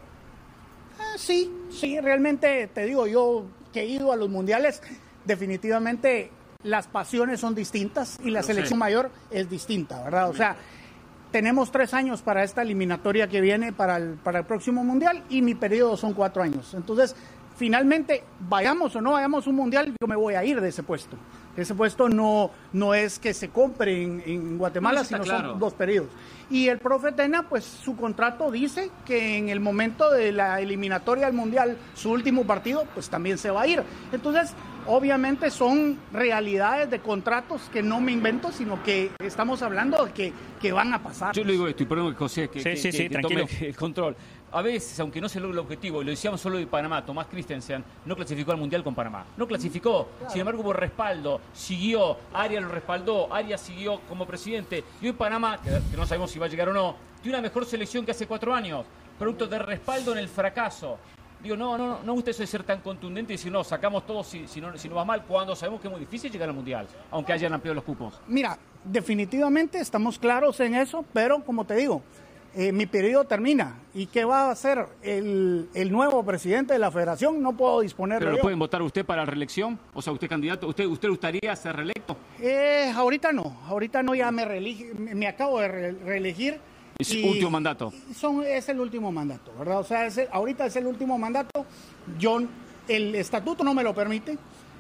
Sí, sí, realmente te digo, yo que he ido a los mundiales, definitivamente las pasiones son distintas y la selección mayor es distinta, ¿verdad? O sea, tenemos tres años para esta eliminatoria que viene para el, para el próximo mundial y mi periodo son cuatro años. Entonces, finalmente, vayamos o no vayamos a un mundial, yo me voy a ir de ese puesto. Ese puesto no, no es que se compre en, Guatemala, sino son dos periodos. Y el profe Tena, pues su contrato dice que en el momento de la eliminatoria al mundial, su último partido, pues también se va a ir. Entonces, obviamente son realidades de contratos que no me invento, sino que estamos hablando de que, que van a pasar. Yo le digo esto y perdón que José que, tome el control a veces, aunque no se logre el objetivo, y lo decíamos solo de Panamá, Tomás Christensen no clasificó al Mundial con Panamá. No clasificó, sin embargo hubo respaldo, siguió, Arias lo respaldó, Arias siguió como presidente. Y hoy Panamá, que, no sabemos si va a llegar o no, tiene una mejor selección que hace cuatro años, producto de respaldo en el fracaso. Digo, no, no, no gusta eso de ser tan contundente y decir, no, sacamos todo si, si, no, si no va mal, cuando sabemos que es muy difícil llegar al Mundial, aunque hayan ampliado los cupos. Mira, definitivamente estamos claros en eso, pero como te digo, eh, mi periodo termina. ¿Y qué va a hacer el, nuevo presidente de la federación? No puedo disponer ¿Pero lo pueden votar usted para la reelección? O sea, usted candidato, ¿usted, usted gustaría ser reelecto? Eh, ahorita no, ahorita no, ya me, me acabo de reelegir. Es el último mandato. Son, es el último mandato, ¿verdad? O sea, ahorita es el último mandato. Yo, el estatuto no me lo permite.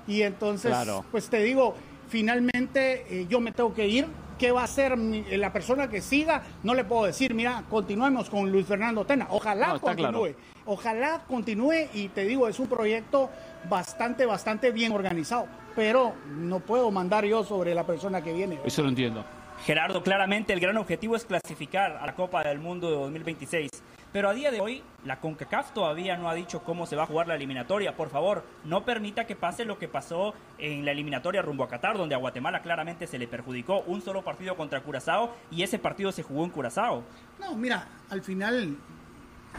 Y entonces, pues te digo, finalmente eh, yo me tengo que ir ¿Qué va a hacer la persona que siga? No le puedo decir, mira, continuemos con Luis Fernando Tena. Ojalá continúe. Ojalá continúe y te digo, es un proyecto bastante, bastante bien organizado. Pero no puedo mandar yo sobre la persona que viene. Eso lo entiendo. Gerardo, claramente el gran objetivo es clasificar a la Copa del Mundo de 2026. Pero a día de hoy, la CONCACAF todavía no ha dicho cómo se va a jugar la eliminatoria. Por favor, no permita que pase lo que pasó en la eliminatoria rumbo a Qatar, donde a Guatemala claramente se le perjudicó un solo partido contra Curazao y ese partido se jugó en Curazao. No, mira, al final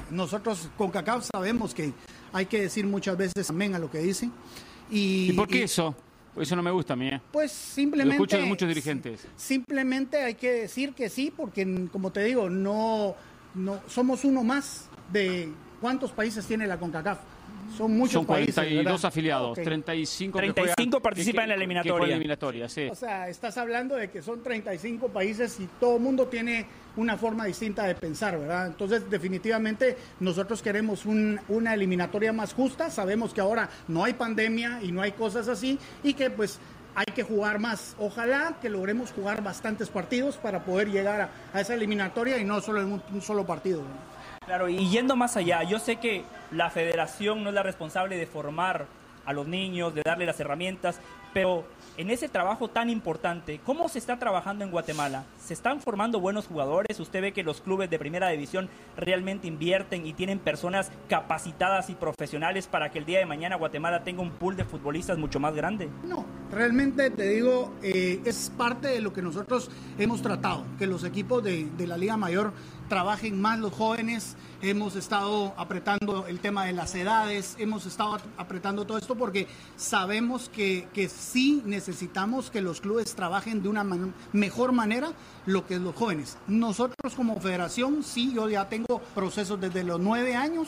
nosotros CONCACAF sabemos que hay que decir muchas veces amén a lo que dicen. ¿Y, por qué eso? Eso no me gusta a mí. ¿eh? Pues simplemente. Lo escucho de muchos dirigentes. Simplemente hay que decir que sí, porque como te digo, no no, somos uno más de cuántos países tiene la CONCACAF. Son muchos Son 42 afiliados, 35, 35 participan en la eliminatoria. eliminatoria sí. O sea, estás hablando de que son 35 países y todo el mundo tiene una forma distinta de pensar, ¿verdad? Entonces, definitivamente nosotros queremos una eliminatoria más justa. Sabemos que ahora no hay pandemia y no hay cosas así y que pues hay que jugar más. Ojalá que logremos jugar bastantes partidos para poder llegar a, esa eliminatoria y no solo en un, solo partido. Claro, y yendo más allá, yo sé que la federación no es la responsable de formar a los niños, de darle las herramientas, pero en ese trabajo tan importante, ¿cómo se está trabajando en Guatemala? ¿Se están formando buenos jugadores? ¿Usted ve que los clubes de primera división realmente invierten y tienen personas capacitadas y profesionales para que el día de mañana Guatemala tenga un pool de futbolistas mucho más grande? No, realmente te digo, eh, es parte de lo que nosotros hemos tratado, que los equipos de, de la Liga Mayor trabajen más los jóvenes, hemos estado apretando el tema de las edades, hemos estado apretando todo esto porque sabemos que, que sí necesitamos que los clubes trabajen de una mejor manera lo que es los jóvenes. Nosotros como federación, sí, yo ya tengo procesos desde los nueve años.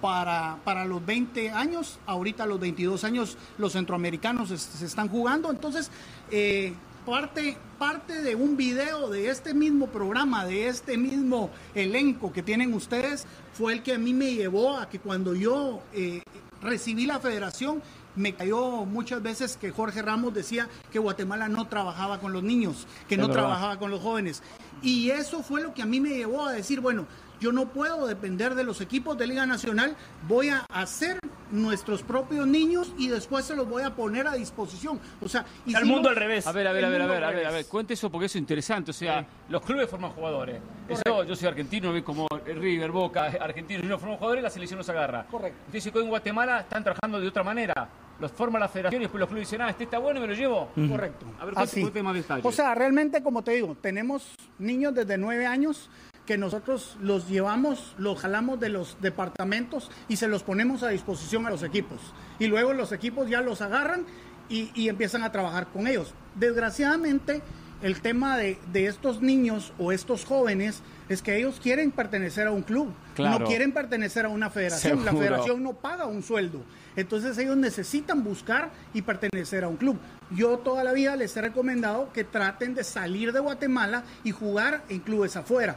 Para, para los 20 años, ahorita los 22 años los centroamericanos se, están jugando, entonces eh, parte, parte de un video de este mismo programa, de este mismo elenco que tienen ustedes, fue el que a mí me llevó a que cuando yo eh, recibí la federación, me cayó muchas veces que Jorge Ramos decía que Guatemala no trabajaba con los niños, que no trabajaba con los jóvenes. Y eso fue lo que a mí me llevó a decir, bueno, yo no puedo depender de los equipos de Liga Nacional, voy a hacer nuestros propios niños y después se los voy a poner a disposición. O sea, y al mundo al revés. A ver, a ver, a ver, a ver, a ver, a ver, cuente eso porque eso es interesante. O sea, los clubes forman jugadores. Eso, yo soy argentino, ve como River, Boca, argentino, y no forman jugadores, la selección los agarra. Correcto. Entonces, que en Guatemala están trabajando de otra manera. Los forma la federación y después los clubes dicen, ah, este está bueno, me lo llevo. Correcto. A ver, cuente, más detalles. O sea, realmente, como te digo, tenemos niños desde nueve años que nosotros los llevamos, los jalamos de los departamentos y se los ponemos a disposición a los equipos. Y luego los equipos ya los agarran y, empiezan a trabajar con ellos. Desgraciadamente, el tema de, estos niños o estos jóvenes es que ellos quieren pertenecer a un club, no quieren pertenecer a una federación. La federación no paga un sueldo. Entonces ellos necesitan buscar y pertenecer a un club. Yo toda la vida les he recomendado que traten de salir de Guatemala y jugar en clubes afuera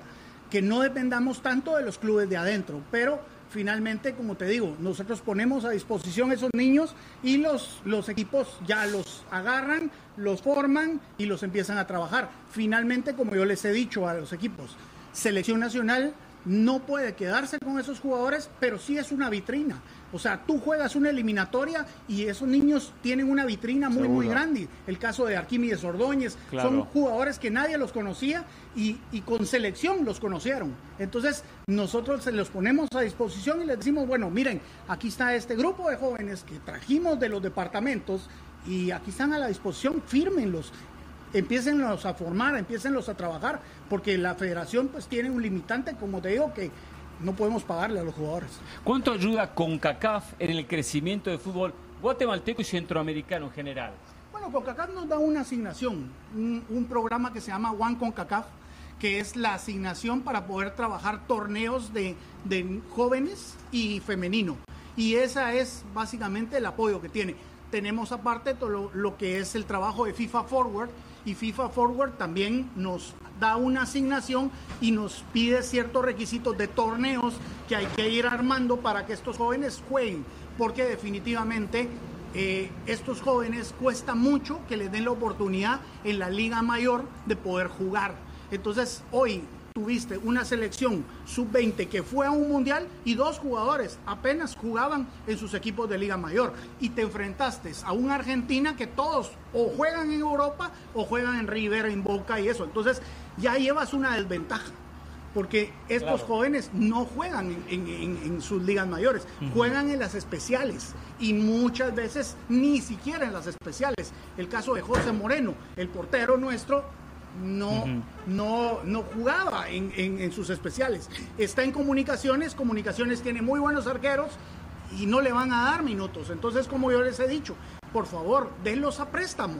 que no dependamos tanto de los clubes de adentro, pero finalmente, como te digo, nosotros ponemos a disposición esos niños y los, los equipos ya los agarran, los forman y los empiezan a trabajar. Finalmente, como yo les he dicho a los equipos, selección nacional no puede quedarse con esos jugadores, pero sí es una vitrina. O sea, tú juegas una eliminatoria y esos niños tienen una vitrina muy, muy grande. El caso de Arquímedes Ordóñez, son jugadores que nadie los conocía y, con selección los conocieron. Entonces, nosotros se los ponemos a disposición y les decimos, bueno, miren, aquí está este grupo de jóvenes que trajimos de los departamentos y aquí están a la disposición, fírmenlos empiecenlos a formar, empiecenlos a trabajar, porque la federación pues tiene un limitante, como te digo, que no podemos pagarle a los jugadores. ¿Cuánto ayuda CONCACAF en el crecimiento del fútbol guatemalteco y centroamericano en general? Bueno, CONCACAF nos da una asignación, un, programa que se llama One CONCACAF, que es la asignación para poder trabajar torneos de, jóvenes y femenino. Y esa es básicamente el apoyo que tiene. Tenemos aparte todo lo que es el trabajo de FIFA Forward, y FIFA Forward también nos da una asignación y nos pide ciertos requisitos de torneos que hay que ir armando para que estos jóvenes jueguen, porque definitivamente eh, estos jóvenes cuesta mucho que les den la oportunidad en la liga mayor de poder jugar. Entonces hoy tuviste una selección sub-20 que fue a un mundial y dos jugadores apenas jugaban en sus equipos de Liga Mayor. Y te enfrentaste a una Argentina que todos o juegan en Europa o juegan en River, en Boca y eso. Entonces ya llevas una desventaja. Porque estos jóvenes no juegan en, sus ligas mayores, juegan en las especiales y muchas veces ni siquiera en las especiales. El caso de José Moreno, el portero nuestro, no, no, no jugaba en, sus especiales. Está en comunicaciones, comunicaciones tiene muy buenos arqueros y no le van a dar minutos. Entonces, como yo les he dicho, por favor, denlos a préstamo,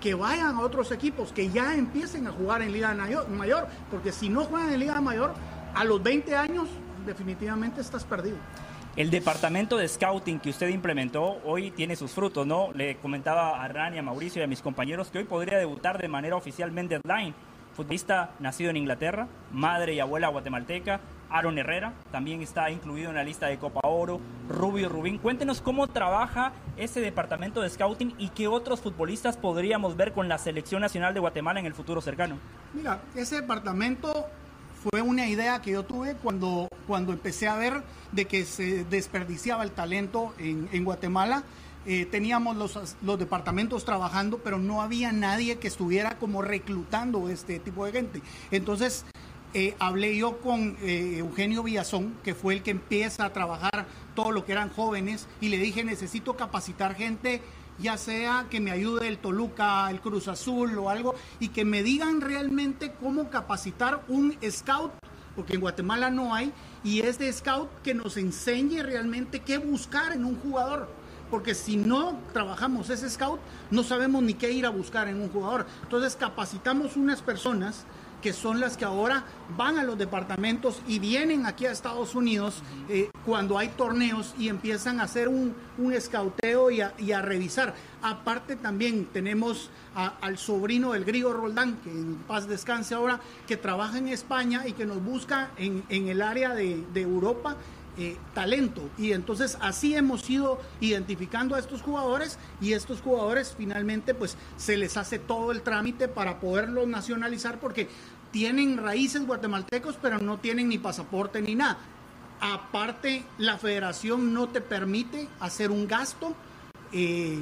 que vayan a otros equipos, que ya empiecen a jugar en Liga Mayor, porque si no juegan en Liga Mayor, a los 20 años definitivamente estás perdido. El departamento de scouting que usted implementó hoy tiene sus frutos, ¿no? Le comentaba a Rani, a Mauricio y a mis compañeros que hoy podría debutar de manera oficialmente Deadline. Futbolista nacido en Inglaterra, madre y abuela guatemalteca. Aaron Herrera también está incluido en la lista de Copa Oro. Rubio Rubín, cuéntenos cómo trabaja ese departamento de scouting y qué otros futbolistas podríamos ver con la selección nacional de Guatemala en el futuro cercano. Mira, ese departamento fue una idea que yo tuve cuando, cuando empecé a ver de que se desperdiciaba el talento en, Guatemala. Eh, teníamos los, los departamentos trabajando, pero no había nadie que estuviera como reclutando este tipo de gente. Entonces, eh, hablé yo con eh, Eugenio Villazón, que fue el que empieza a trabajar todo lo que eran jóvenes, y le dije, necesito capacitar gente, ya sea que me ayude el Toluca, el Cruz Azul o algo, y que me digan realmente cómo capacitar un scout, porque en Guatemala no hay, y es de scout que nos enseñe realmente qué buscar en un jugador porque si no trabajamos ese scout, no sabemos ni qué ir a buscar en un jugador. Entonces capacitamos unas personas que son las que ahora van a los departamentos y vienen aquí a Estados Unidos eh, cuando hay torneos y empiezan a hacer un, un escauteo y a, y a, revisar. Aparte también tenemos a, al sobrino del Grigo Roldán, que en paz descanse ahora, que trabaja en España y que nos busca en, en el área de, de Europa eh, talento. Y entonces así hemos ido identificando a estos jugadores y estos jugadores finalmente pues se les hace todo el trámite para poderlos nacionalizar porque tienen raíces guatemaltecos pero no tienen ni pasaporte ni nada. Aparte, la federación no te permite hacer un gasto eh,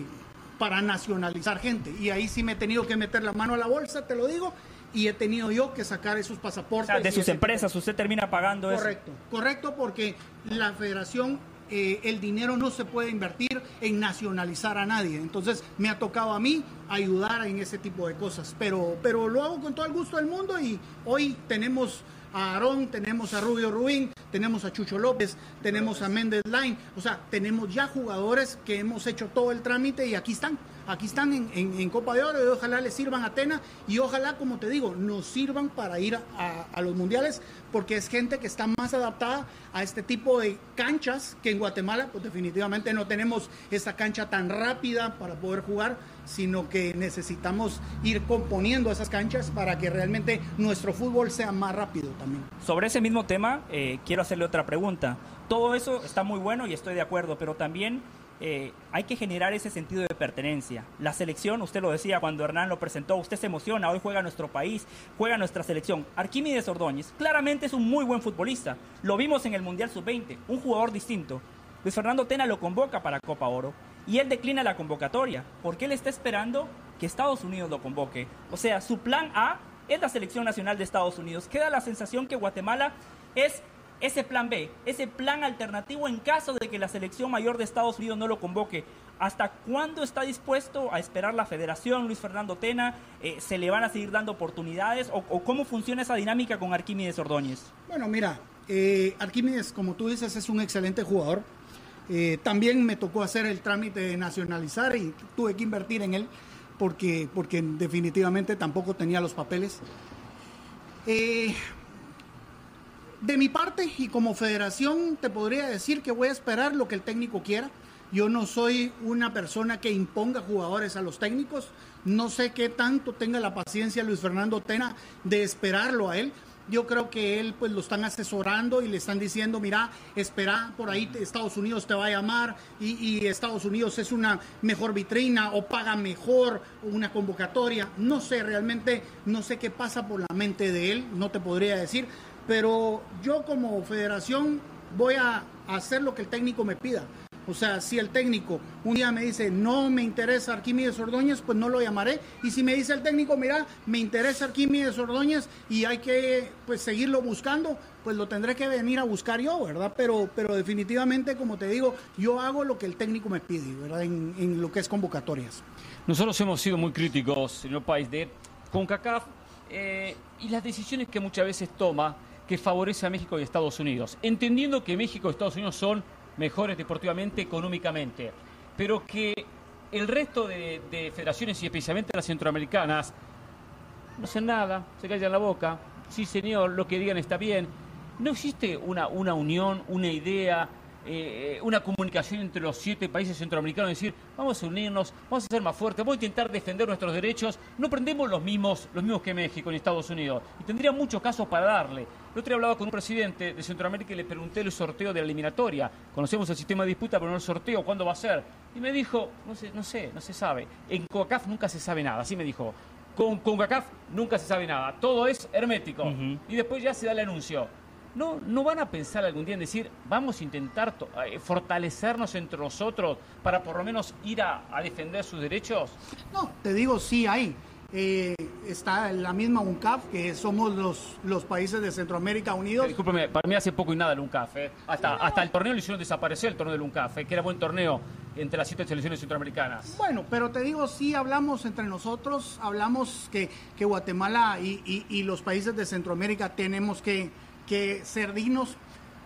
para nacionalizar gente. Y ahí sí me he tenido que meter la mano a la bolsa, te lo digo, y he tenido yo que sacar esos pasaportes. O sea, de sus empresas, usted termina pagando correcto, eso. Correcto, correcto, porque la federación, eh, el dinero no se puede invertir en nacionalizar a nadie. Entonces me ha tocado a mí ayudar en ese tipo de cosas, pero, pero lo hago con todo el gusto del mundo y hoy tenemos a Aarón, tenemos a Rubio Rubín, tenemos a Chucho López, tenemos a Méndez Line, o sea, tenemos ya jugadores que hemos hecho todo el trámite y aquí están aquí están en, Copa de Oro y ojalá les sirvan a Atena y ojalá, como te digo, nos sirvan para ir a, los mundiales porque es gente que está más adaptada a este tipo de canchas que en Guatemala, pues definitivamente no tenemos esa cancha tan rápida para poder jugar, sino que necesitamos ir componiendo esas canchas para que realmente nuestro fútbol sea más rápido también. Sobre ese mismo tema, eh, quiero hacerle otra pregunta. Todo eso está muy bueno y estoy de acuerdo, pero también eh, hay que generar ese sentido de pertenencia. La selección, usted lo decía cuando Hernán lo presentó, usted se emociona, hoy juega nuestro país, juega nuestra selección. Arquímedes Ordóñez claramente es un muy buen futbolista. Lo vimos en el Mundial Sub-20, un jugador distinto. Luis Fernando Tena lo convoca para Copa Oro y él declina la convocatoria porque él está esperando que Estados Unidos lo convoque. O sea, su plan A es la selección nacional de Estados Unidos. Queda la sensación que Guatemala es ese plan B, ese plan alternativo en caso de que la selección mayor de Estados Unidos no lo convoque. ¿Hasta cuándo está dispuesto a esperar la federación, Luis Fernando Tena? Eh, ¿Se le van a seguir dando oportunidades? ¿O, cómo funciona esa dinámica con Arquímedes Ordóñez? Bueno, mira, eh, Arquímedes, como tú dices, es un excelente jugador. Eh, también me tocó hacer el trámite de nacionalizar y tuve que invertir en él porque, porque definitivamente tampoco tenía los papeles. Eh, de mi parte y como federación te podría decir que voy a esperar lo que el técnico quiera. Yo no soy una persona que imponga jugadores a los técnicos. No sé qué tanto tenga la paciencia Luis Fernando Tena de esperarlo a él. Yo creo que él pues lo están asesorando y le están diciendo, mira, espera, por ahí Estados Unidos te va a llamar y, y, Estados Unidos es una mejor vitrina o paga mejor una convocatoria. No sé, realmente no sé qué pasa por la mente de él, no te podría decir, pero yo como federación voy a hacer lo que el técnico me pida. O sea, si el técnico un día me dice no me interesa Arquímedes Ordóñez, pues no lo llamaré. Y si me dice el técnico, mira, me interesa Arquímedes Ordóñez y hay que pues seguirlo buscando, pues lo tendré que venir a buscar yo, ¿verdad? Pero, pero definitivamente, como te digo, yo hago lo que el técnico me pide, ¿verdad? En, lo que es convocatorias. Nosotros hemos sido muy críticos el país de CONCACAF eh, y las decisiones que muchas veces toma que favorece a México y Estados Unidos, entendiendo que México y Estados Unidos son mejores deportivamente, económicamente, pero que el resto de, de, federaciones y especialmente las centroamericanas no hacen nada, se callan la boca, sí señor, lo que digan está bien. No existe una, una unión, una idea, eh, una comunicación entre los siete países centroamericanos, decir, vamos a unirnos, vamos a ser más fuertes, vamos a intentar defender nuestros derechos. No prendemos los mismos, los mismos que México ni Estados Unidos. Y tendría muchos casos para darle. El otro día hablaba con un presidente de Centroamérica y le pregunté el sorteo de la eliminatoria. Conocemos el sistema de disputa, pero no el sorteo, ¿cuándo va a ser? Y me dijo, no sé, no sé, no se sabe. En COCAF nunca se sabe nada, así me dijo. Con CONCACAF nunca se sabe nada, todo es hermético. Ujú. Y después ya se da el anuncio. ¿No, ¿No van a pensar algún día en decir, vamos a intentar eh, fortalecernos entre nosotros para por lo menos ir a, a defender sus derechos? No, te digo, sí hay. Eh, está la misma UNCAF, que somos los, los países de Centroamérica unidos. Discúlpeme, para mí hace poco y nada el UNCAF. eh. Hasta, hasta el torneo lo hicieron desaparecer, el torneo del UNCAF, eh, que era buen torneo entre las siete selecciones centroamericanas. Bueno, pero te digo, sí hablamos entre nosotros, hablamos que, que Guatemala y, y- y los países de Centroamérica tenemos que, que ser dignos.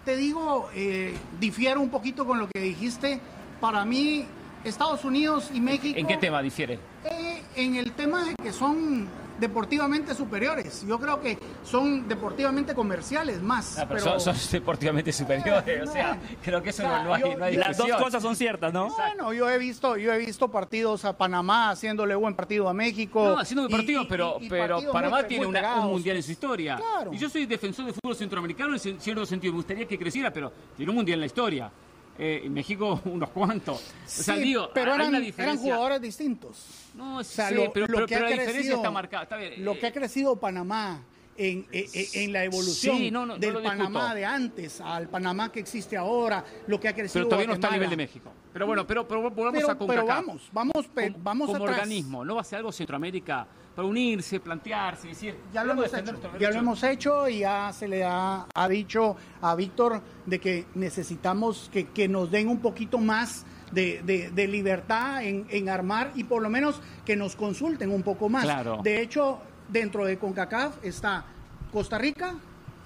Te digo, eh, difiero un poquito con lo que dijiste. Para mí, Estados Unidos y México... ¿En qué tema difiere? Eh, en el tema de que son deportivamente superiores. Yo creo que son deportivamente comerciales más. Ah, pero pero- son, son deportivamente superiores, o sea, creo que eso O sea, no, no hay, yo- no hay Las dos cosas son ciertas, ¿no? Bueno, yo he visto, yo he visto partidos a Panamá haciéndole buen partido a México. No, haciendo y- buen partido, y- pero, y pero partidos Panamá muy- tiene muy una- pegados. un mundial en su historia. Claro. Y yo soy defensor del fútbol centroamericano en ci- cierto sentido. Me gustaría que creciera, pero tiene un mundial en la historia. Eh, en México, unos cuantos. O sea, Sí, digo, pero eran, eran jugadores distintos. No, O sea, sí, lo, pero, lo pero- que pero la diferencia está marcada. Está bien, Lo eh, que ha crecido Panamá en, en- en- en la evolución Sí, no, no, no del. Panamá de antes al Panamá que existe ahora, lo que ha crecido pero todavía no está a nivel de México. Pero bueno, pero, pero volvamos a CONCACAF. pero vamos, vamos, vamos como atrás. organismo, ¿no va a ser algo Centroamérica para unirse, plantearse, decir, Ya lo "Vamos a hemos hecho, nuestros ya lo derechos"? hemos hecho y ya se le ha, ha dicho a Víctor de que necesitamos que, que nos den un poquito más de, de- de libertad en, en armar y por lo menos que nos consulten un poco más. Claro. De hecho, dentro de CONCACAF está Costa Rica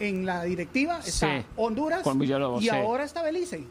en la directiva, está Sí, Honduras y sí. ahora está Belice.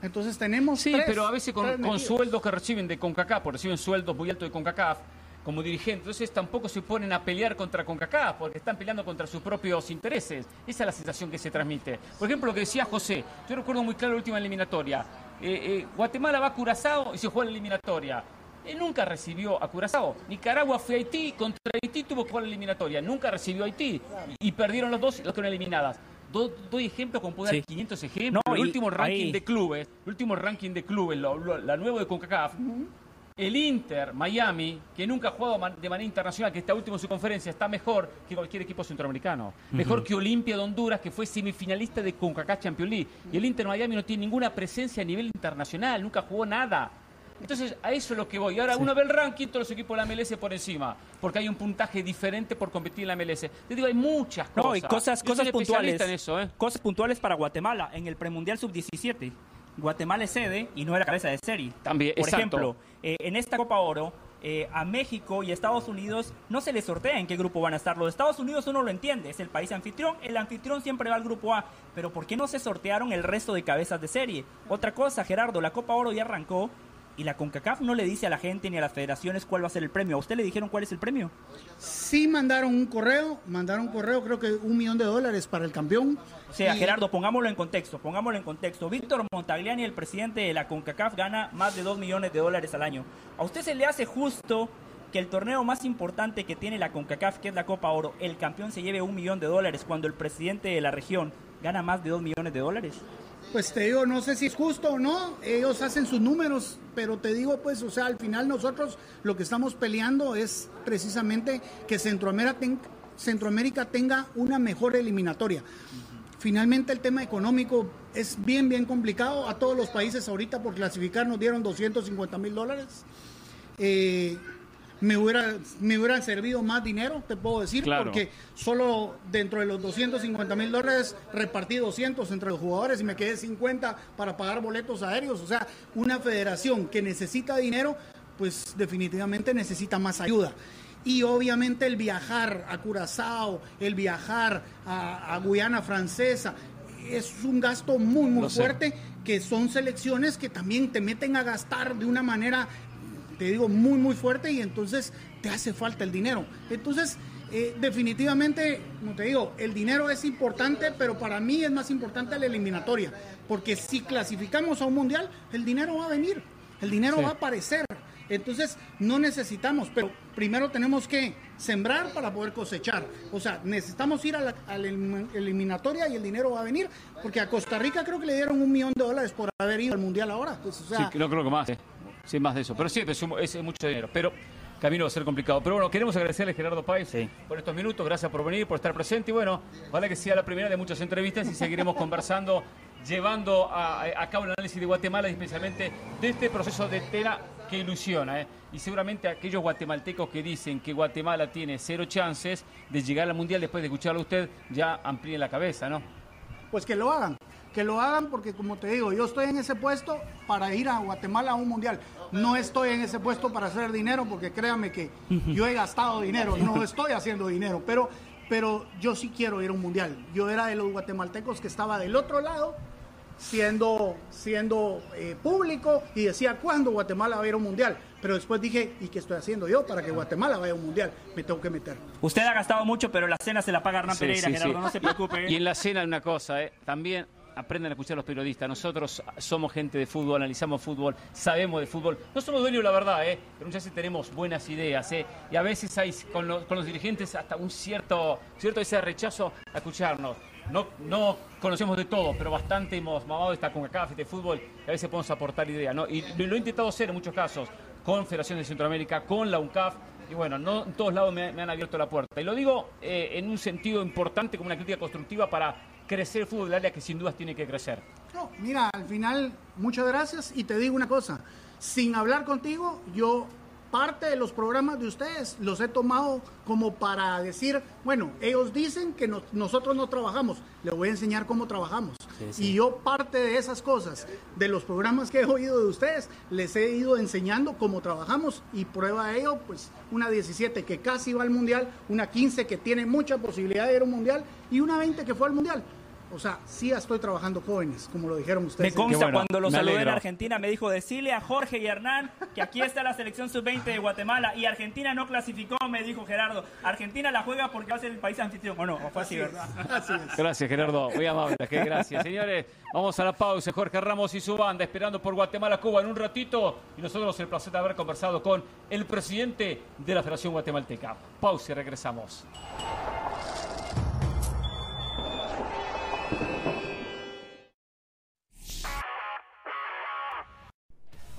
Entonces tenemos Sí, tres- pero a veces con, sueldos que reciben de CONCACAF, porque reciben sueldos muy altos de CONCACAF, como dirigentes, entonces tampoco se ponen a pelear contra CONCACAF, porque están peleando contra sus propios intereses. Esa es la sensación que se transmite. Por ejemplo, lo que decía José, yo recuerdo muy claro la última eliminatoria. Eh, eh, Guatemala va a Curazao y se juega la eliminatoria. Eh, nunca recibió a Curazao. Nicaragua fue a Haití, contra Haití tuvo que jugar la eliminatoria. Nunca recibió a Haití. Y, y perdieron los dos y las quedaron eliminadas. Do- doy ejemplos, como puedo dar Sí. 500 ejemplos. No, el último ranking ahí- de clubes, el último ranking de clubes, lo- lo- la nueva de CONCACAF, el Inter Miami, que nunca ha jugado de manera internacional, que está último en su conferencia, está mejor que cualquier equipo centroamericano. Mejor que Olimpia de Honduras, que fue semifinalista de CONCACAF Champions League. Y el Inter Miami no tiene ninguna presencia a nivel internacional, nunca jugó nada. Entonces, a eso es lo que voy. Y ahora uno ve el ranking, todos los equipos de la MLS por encima, porque hay un puntaje diferente por competir en la MLS. Te digo, hay muchas cosas. No, y cosas, cosas puntuales. en eso, ¿eh? Cosas puntuales para Guatemala. En el premundial sub-17, Guatemala es sede y no era cabeza de serie. También, Por exacto. ejemplo, eh, en esta Copa Oro, eh, a México y Estados Unidos no se les sortea en qué grupo van a estar. Los Estados Unidos uno lo entiende, es el país anfitrión. El anfitrión siempre va al grupo A. Pero ¿por qué no se sortearon el resto de cabezas de serie? Otra cosa, Gerardo, la Copa Oro ya arrancó. Y la CONCACAF no le dice a la gente ni a las federaciones cuál va a ser el premio. ¿A usted le dijeron cuál es el premio? Sí mandaron un correo, mandaron un correo, creo que un millón de dólares para el campeón. O sea, Y- Gerardo, pongámoslo en contexto, pongámoslo en contexto. Víctor Montagliani, el presidente de la CONCACAF, gana más de 2 millones de dólares al año. ¿A usted se le hace justo que el torneo más importante que tiene la CONCACAF, que es la Copa Oro, el campeón se lleve un millón de dólares cuando el presidente de la región gana más de 2 millones de dólares? Pues te digo, no sé si es justo o no, ellos hacen sus números, pero te digo, pues, o sea, al final nosotros lo que estamos peleando es precisamente que Centroamérica, ten- Centroamérica tenga una mejor eliminatoria. Finalmente el tema económico es bien, bien complicado. A todos los países ahorita por clasificar nos dieron 250 mil dólares. Eh, me hubiera, me hubiera servido más dinero, te puedo decir, Claro. porque solo dentro de los 250 mil dólares repartí 200 entre los jugadores y me quedé 50 para pagar boletos aéreos. O sea, una federación que necesita dinero, pues definitivamente necesita más ayuda. Y obviamente el viajar a Curazao, el viajar a, a Guyana Francesa, es un gasto muy, muy sé. fuerte, que son selecciones que también te meten a gastar de una manera te digo, muy, muy fuerte y entonces te hace falta el dinero. Entonces, eh, definitivamente, como te digo, el dinero es importante, pero para mí es más importante la eliminatoria, porque si clasificamos a un mundial, el dinero va a venir, el dinero Sí. va a aparecer. Entonces, no necesitamos, pero primero tenemos que sembrar para poder cosechar. O sea, necesitamos ir a la, a la elim- eliminatoria y el dinero va a venir, porque a Costa Rica creo que le dieron un millón de dólares por haber ido al mundial ahora. Pues, o sea, Sí, no creo que más. eh. Sí, más de eso. Pero sí, es, mucho dinero. Pero camino va a ser complicado. Pero bueno, queremos agradecerle a Gerardo Páez por estos minutos, gracias por venir, por estar presente y bueno, ojalá que sea la primera de muchas entrevistas y seguiremos conversando, llevando a, cabo el análisis de Guatemala y especialmente de este proceso de tela que ilusiona. ¿eh? Y seguramente aquellos guatemaltecos que dicen que Guatemala tiene cero chances de llegar al Mundial después de escucharlo a usted, ya amplíen la cabeza, ¿no? Pues que lo hagan, que lo hagan porque como te digo, yo estoy en ese puesto para ir a Guatemala a un Mundial. No estoy en ese puesto para hacer dinero porque créame que yo he gastado dinero, no estoy haciendo dinero, pero, pero yo sí quiero ir a un Mundial. Yo era de los guatemaltecos que estaba del otro lado siendo, siendo eh, público y decía cuándo Guatemala va a ir a un mundial. Pero después dije, ¿y qué estoy haciendo yo para que Guatemala vaya a un mundial? Me tengo que meter. Usted ha gastado mucho, pero la cena se la paga Hernán Pereira, Gerardo, no se preocupe. Y en la cena una cosa, ¿eh? también aprenden a escuchar a los periodistas. Nosotros somos gente de fútbol, analizamos fútbol, sabemos de fútbol. No somos dueños la verdad, ¿eh? pero muchas veces tenemos buenas ideas. ¿eh? Y a veces hay con los, con los dirigentes hasta un cierto, cierto ese rechazo a escucharnos no, no conocemos de todo, pero bastante hemos mamado esta con CAF de fútbol y a veces podemos aportar ideas. ¿no? Y lo, he intentado hacer en muchos casos, con Federación de Centroamérica, con la UNCAF, y bueno, no en todos lados me, han abierto la puerta. Y lo digo eh, en un sentido importante, como una crítica constructiva para crecer el fútbol del área que sin dudas tiene que crecer. No, mira, al final, muchas gracias y te digo una cosa, sin hablar contigo, yo parte de los programas de ustedes los he tomado como para decir, bueno, ellos dicen que nosotros no trabajamos, les voy a enseñar cómo trabajamos. Y yo parte de esas cosas, de los programas que he oído de ustedes, les he ido enseñando cómo trabajamos y prueba de ello, pues una 17 que casi va al mundial, una 15 que tiene mucha posibilidad de ir al mundial y una 20 que fue al mundial. O sea, sí estoy trabajando jóvenes, como lo dijeron ustedes. Me consta, cuando lo saludé en Argentina, me dijo, decirle a Jorge y Hernán que aquí está la selección sub-20 de Guatemala y Argentina no clasificó, me dijo Gerardo. Argentina la juega porque va a ser el país anfitrión. O no, fue así, ¿verdad? Gracias, Gerardo. Muy amable, qué gracias. Señores, vamos a la pausa. Jorge Ramos y su banda esperando por Guatemala, Cuba en un ratito. Y nosotros el placer de haber conversado con el presidente de la Federación Guatemalteca. Pausa y regresamos.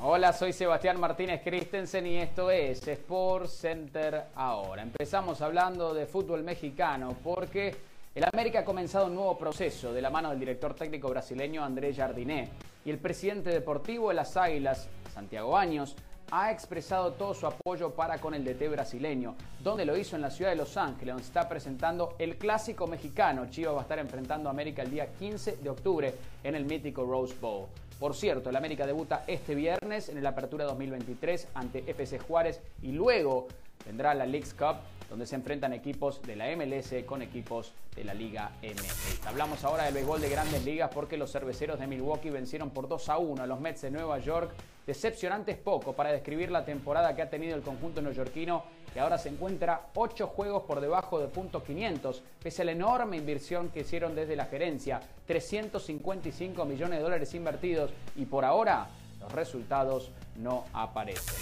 Hola, soy Sebastián Martínez Christensen y esto es Sport Center ahora. Empezamos hablando de fútbol mexicano porque el América ha comenzado un nuevo proceso de la mano del director técnico brasileño André Jardiné y el presidente deportivo de las Águilas, Santiago Áños, ha expresado todo su apoyo para con el DT brasileño, donde lo hizo en la ciudad de Los Ángeles, donde está presentando el clásico mexicano. Chivas va a estar enfrentando a América el día 15 de octubre en el mítico Rose Bowl. Por cierto, el América debuta este viernes en el Apertura 2023 ante FC Juárez y luego vendrá la Leagues Cup donde se enfrentan equipos de la MLS con equipos de la Liga MX. Hablamos ahora del béisbol de grandes ligas porque los cerveceros de Milwaukee vencieron por 2 a 1 a los Mets de Nueva York. Decepcionante es poco para describir la temporada que ha tenido el conjunto neoyorquino que ahora se encuentra 8 juegos por debajo de punto 500, pese a la enorme inversión que hicieron desde la gerencia, 355 millones de dólares invertidos y por ahora los resultados no aparecen.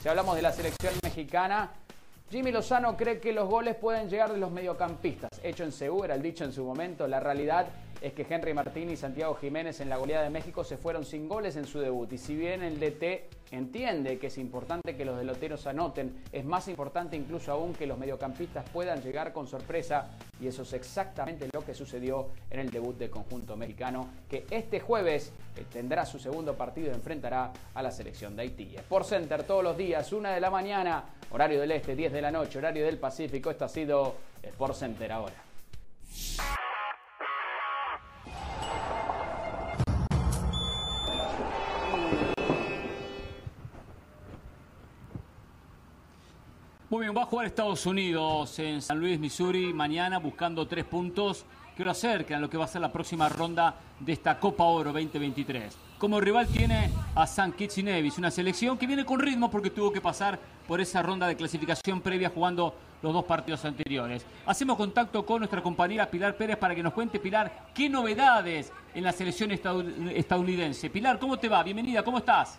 Si hablamos de la selección mexicana, Jimmy Lozano cree que los goles pueden llegar de los mediocampistas. Hecho en Seúl, era el dicho en su momento. La realidad es que Henry Martín y Santiago Jiménez en la goleada de México se fueron sin goles en su debut. Y si bien el DT entiende que es importante que los deloteros anoten, es más importante incluso aún que los mediocampistas puedan llegar con sorpresa. Y eso es exactamente lo que sucedió en el debut del conjunto mexicano, que este jueves eh, tendrá su segundo partido y enfrentará a la selección de Haití. Sport Center todos los días, una de la mañana, horario del este, 10 de la noche, horario del Pacífico. Esto ha sido Sport Center ahora. Muy bien, va a jugar Estados Unidos en San Luis, Missouri, mañana buscando tres puntos que lo acercan a lo que va a ser la próxima ronda de esta Copa Oro 2023. Como rival tiene a San Kitts y Nevis, una selección que viene con ritmo porque tuvo que pasar por esa ronda de clasificación previa jugando los dos partidos anteriores. Hacemos contacto con nuestra compañera Pilar Pérez para que nos cuente, Pilar, qué novedades en la selección estadounidense. Pilar, ¿cómo te va? Bienvenida, ¿cómo estás?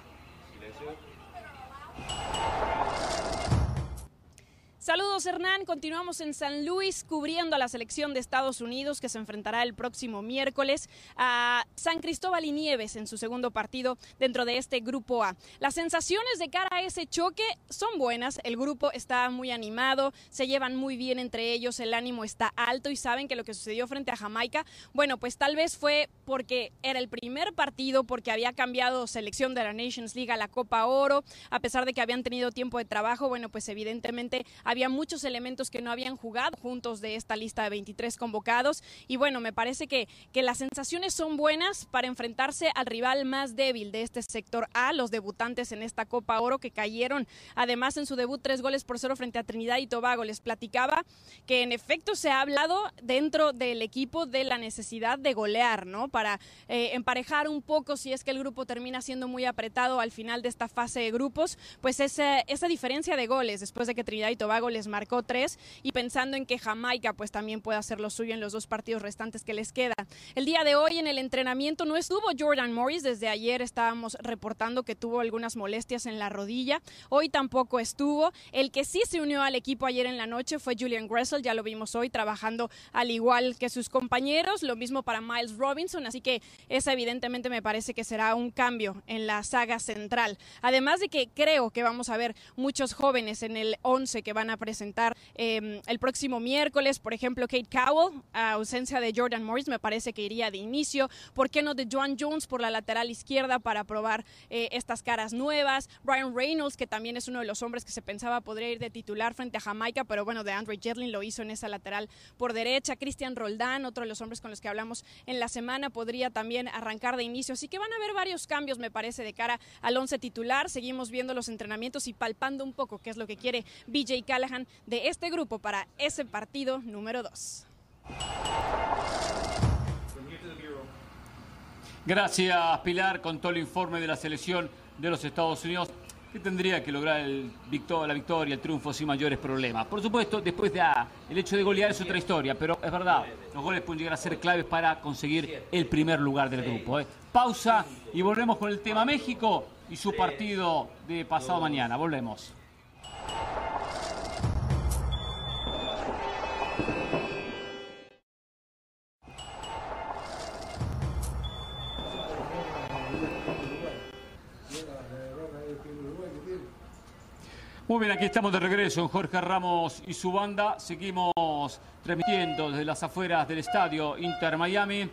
Saludos Hernán, continuamos en San Luis cubriendo a la selección de Estados Unidos que se enfrentará el próximo miércoles a San Cristóbal y Nieves en su segundo partido dentro de este grupo A. Las sensaciones de cara a ese choque son buenas, el grupo está muy animado, se llevan muy bien entre ellos, el ánimo está alto y saben que lo que sucedió frente a Jamaica, bueno, pues tal vez fue porque era el primer partido, porque había cambiado selección de la Nations League a la Copa Oro, a pesar de que habían tenido tiempo de trabajo, bueno, pues evidentemente había muchos elementos que no habían jugado juntos de esta lista de 23 convocados. Y bueno, me parece que, que las sensaciones son buenas para enfrentarse al rival más débil de este sector A, los debutantes en esta Copa Oro que cayeron además en su debut tres goles por cero frente a Trinidad y Tobago. Les platicaba que en efecto se ha hablado dentro del equipo de la necesidad de golear, ¿no? Para eh, emparejar un poco si es que el grupo termina siendo muy apretado al final de esta fase de grupos, pues esa, esa diferencia de goles después de que Trinidad y Tobago les marcó tres y pensando en que Jamaica pues también puede hacer lo suyo en los dos partidos restantes que les queda. El día de hoy en el entrenamiento no estuvo Jordan Morris, desde ayer estábamos reportando que tuvo algunas molestias en la rodilla, hoy tampoco estuvo. El que sí se unió al equipo ayer en la noche fue Julian Gressel, ya lo vimos hoy trabajando al igual que sus compañeros, lo mismo para Miles Robinson, así que esa evidentemente me parece que será un cambio en la saga central. Además de que creo que vamos a ver muchos jóvenes en el 11 que van a presentar eh, el próximo miércoles. Por ejemplo, Kate Cowell, a ausencia de Jordan Morris, me parece que iría de inicio. ¿Por qué no de Joan Jones por la lateral izquierda para probar eh, estas caras nuevas? Brian Reynolds, que también es uno de los hombres que se pensaba podría ir de titular frente a Jamaica, pero bueno, de Andre Jetlin lo hizo en esa lateral por derecha. Christian Roldán, otro de los hombres con los que hablamos en la semana, podría también arrancar de inicio. Así que van a haber varios cambios, me parece, de cara al once titular. Seguimos viendo los entrenamientos y palpando un poco qué es lo que quiere BJ De este grupo para ese partido número 2. Gracias, Pilar, con todo el informe de la selección de los Estados Unidos que tendría que lograr la victoria, el triunfo sin mayores problemas. Por supuesto, después de ah, el hecho de golear es otra historia, pero es verdad, los goles pueden llegar a ser claves para conseguir el primer lugar del grupo. ¿eh? Pausa y volvemos con el tema México y su partido de pasado mañana. Volvemos. Muy bien, aquí estamos de regreso en Jorge Ramos y su banda. Seguimos transmitiendo desde las afueras del estadio Inter Miami,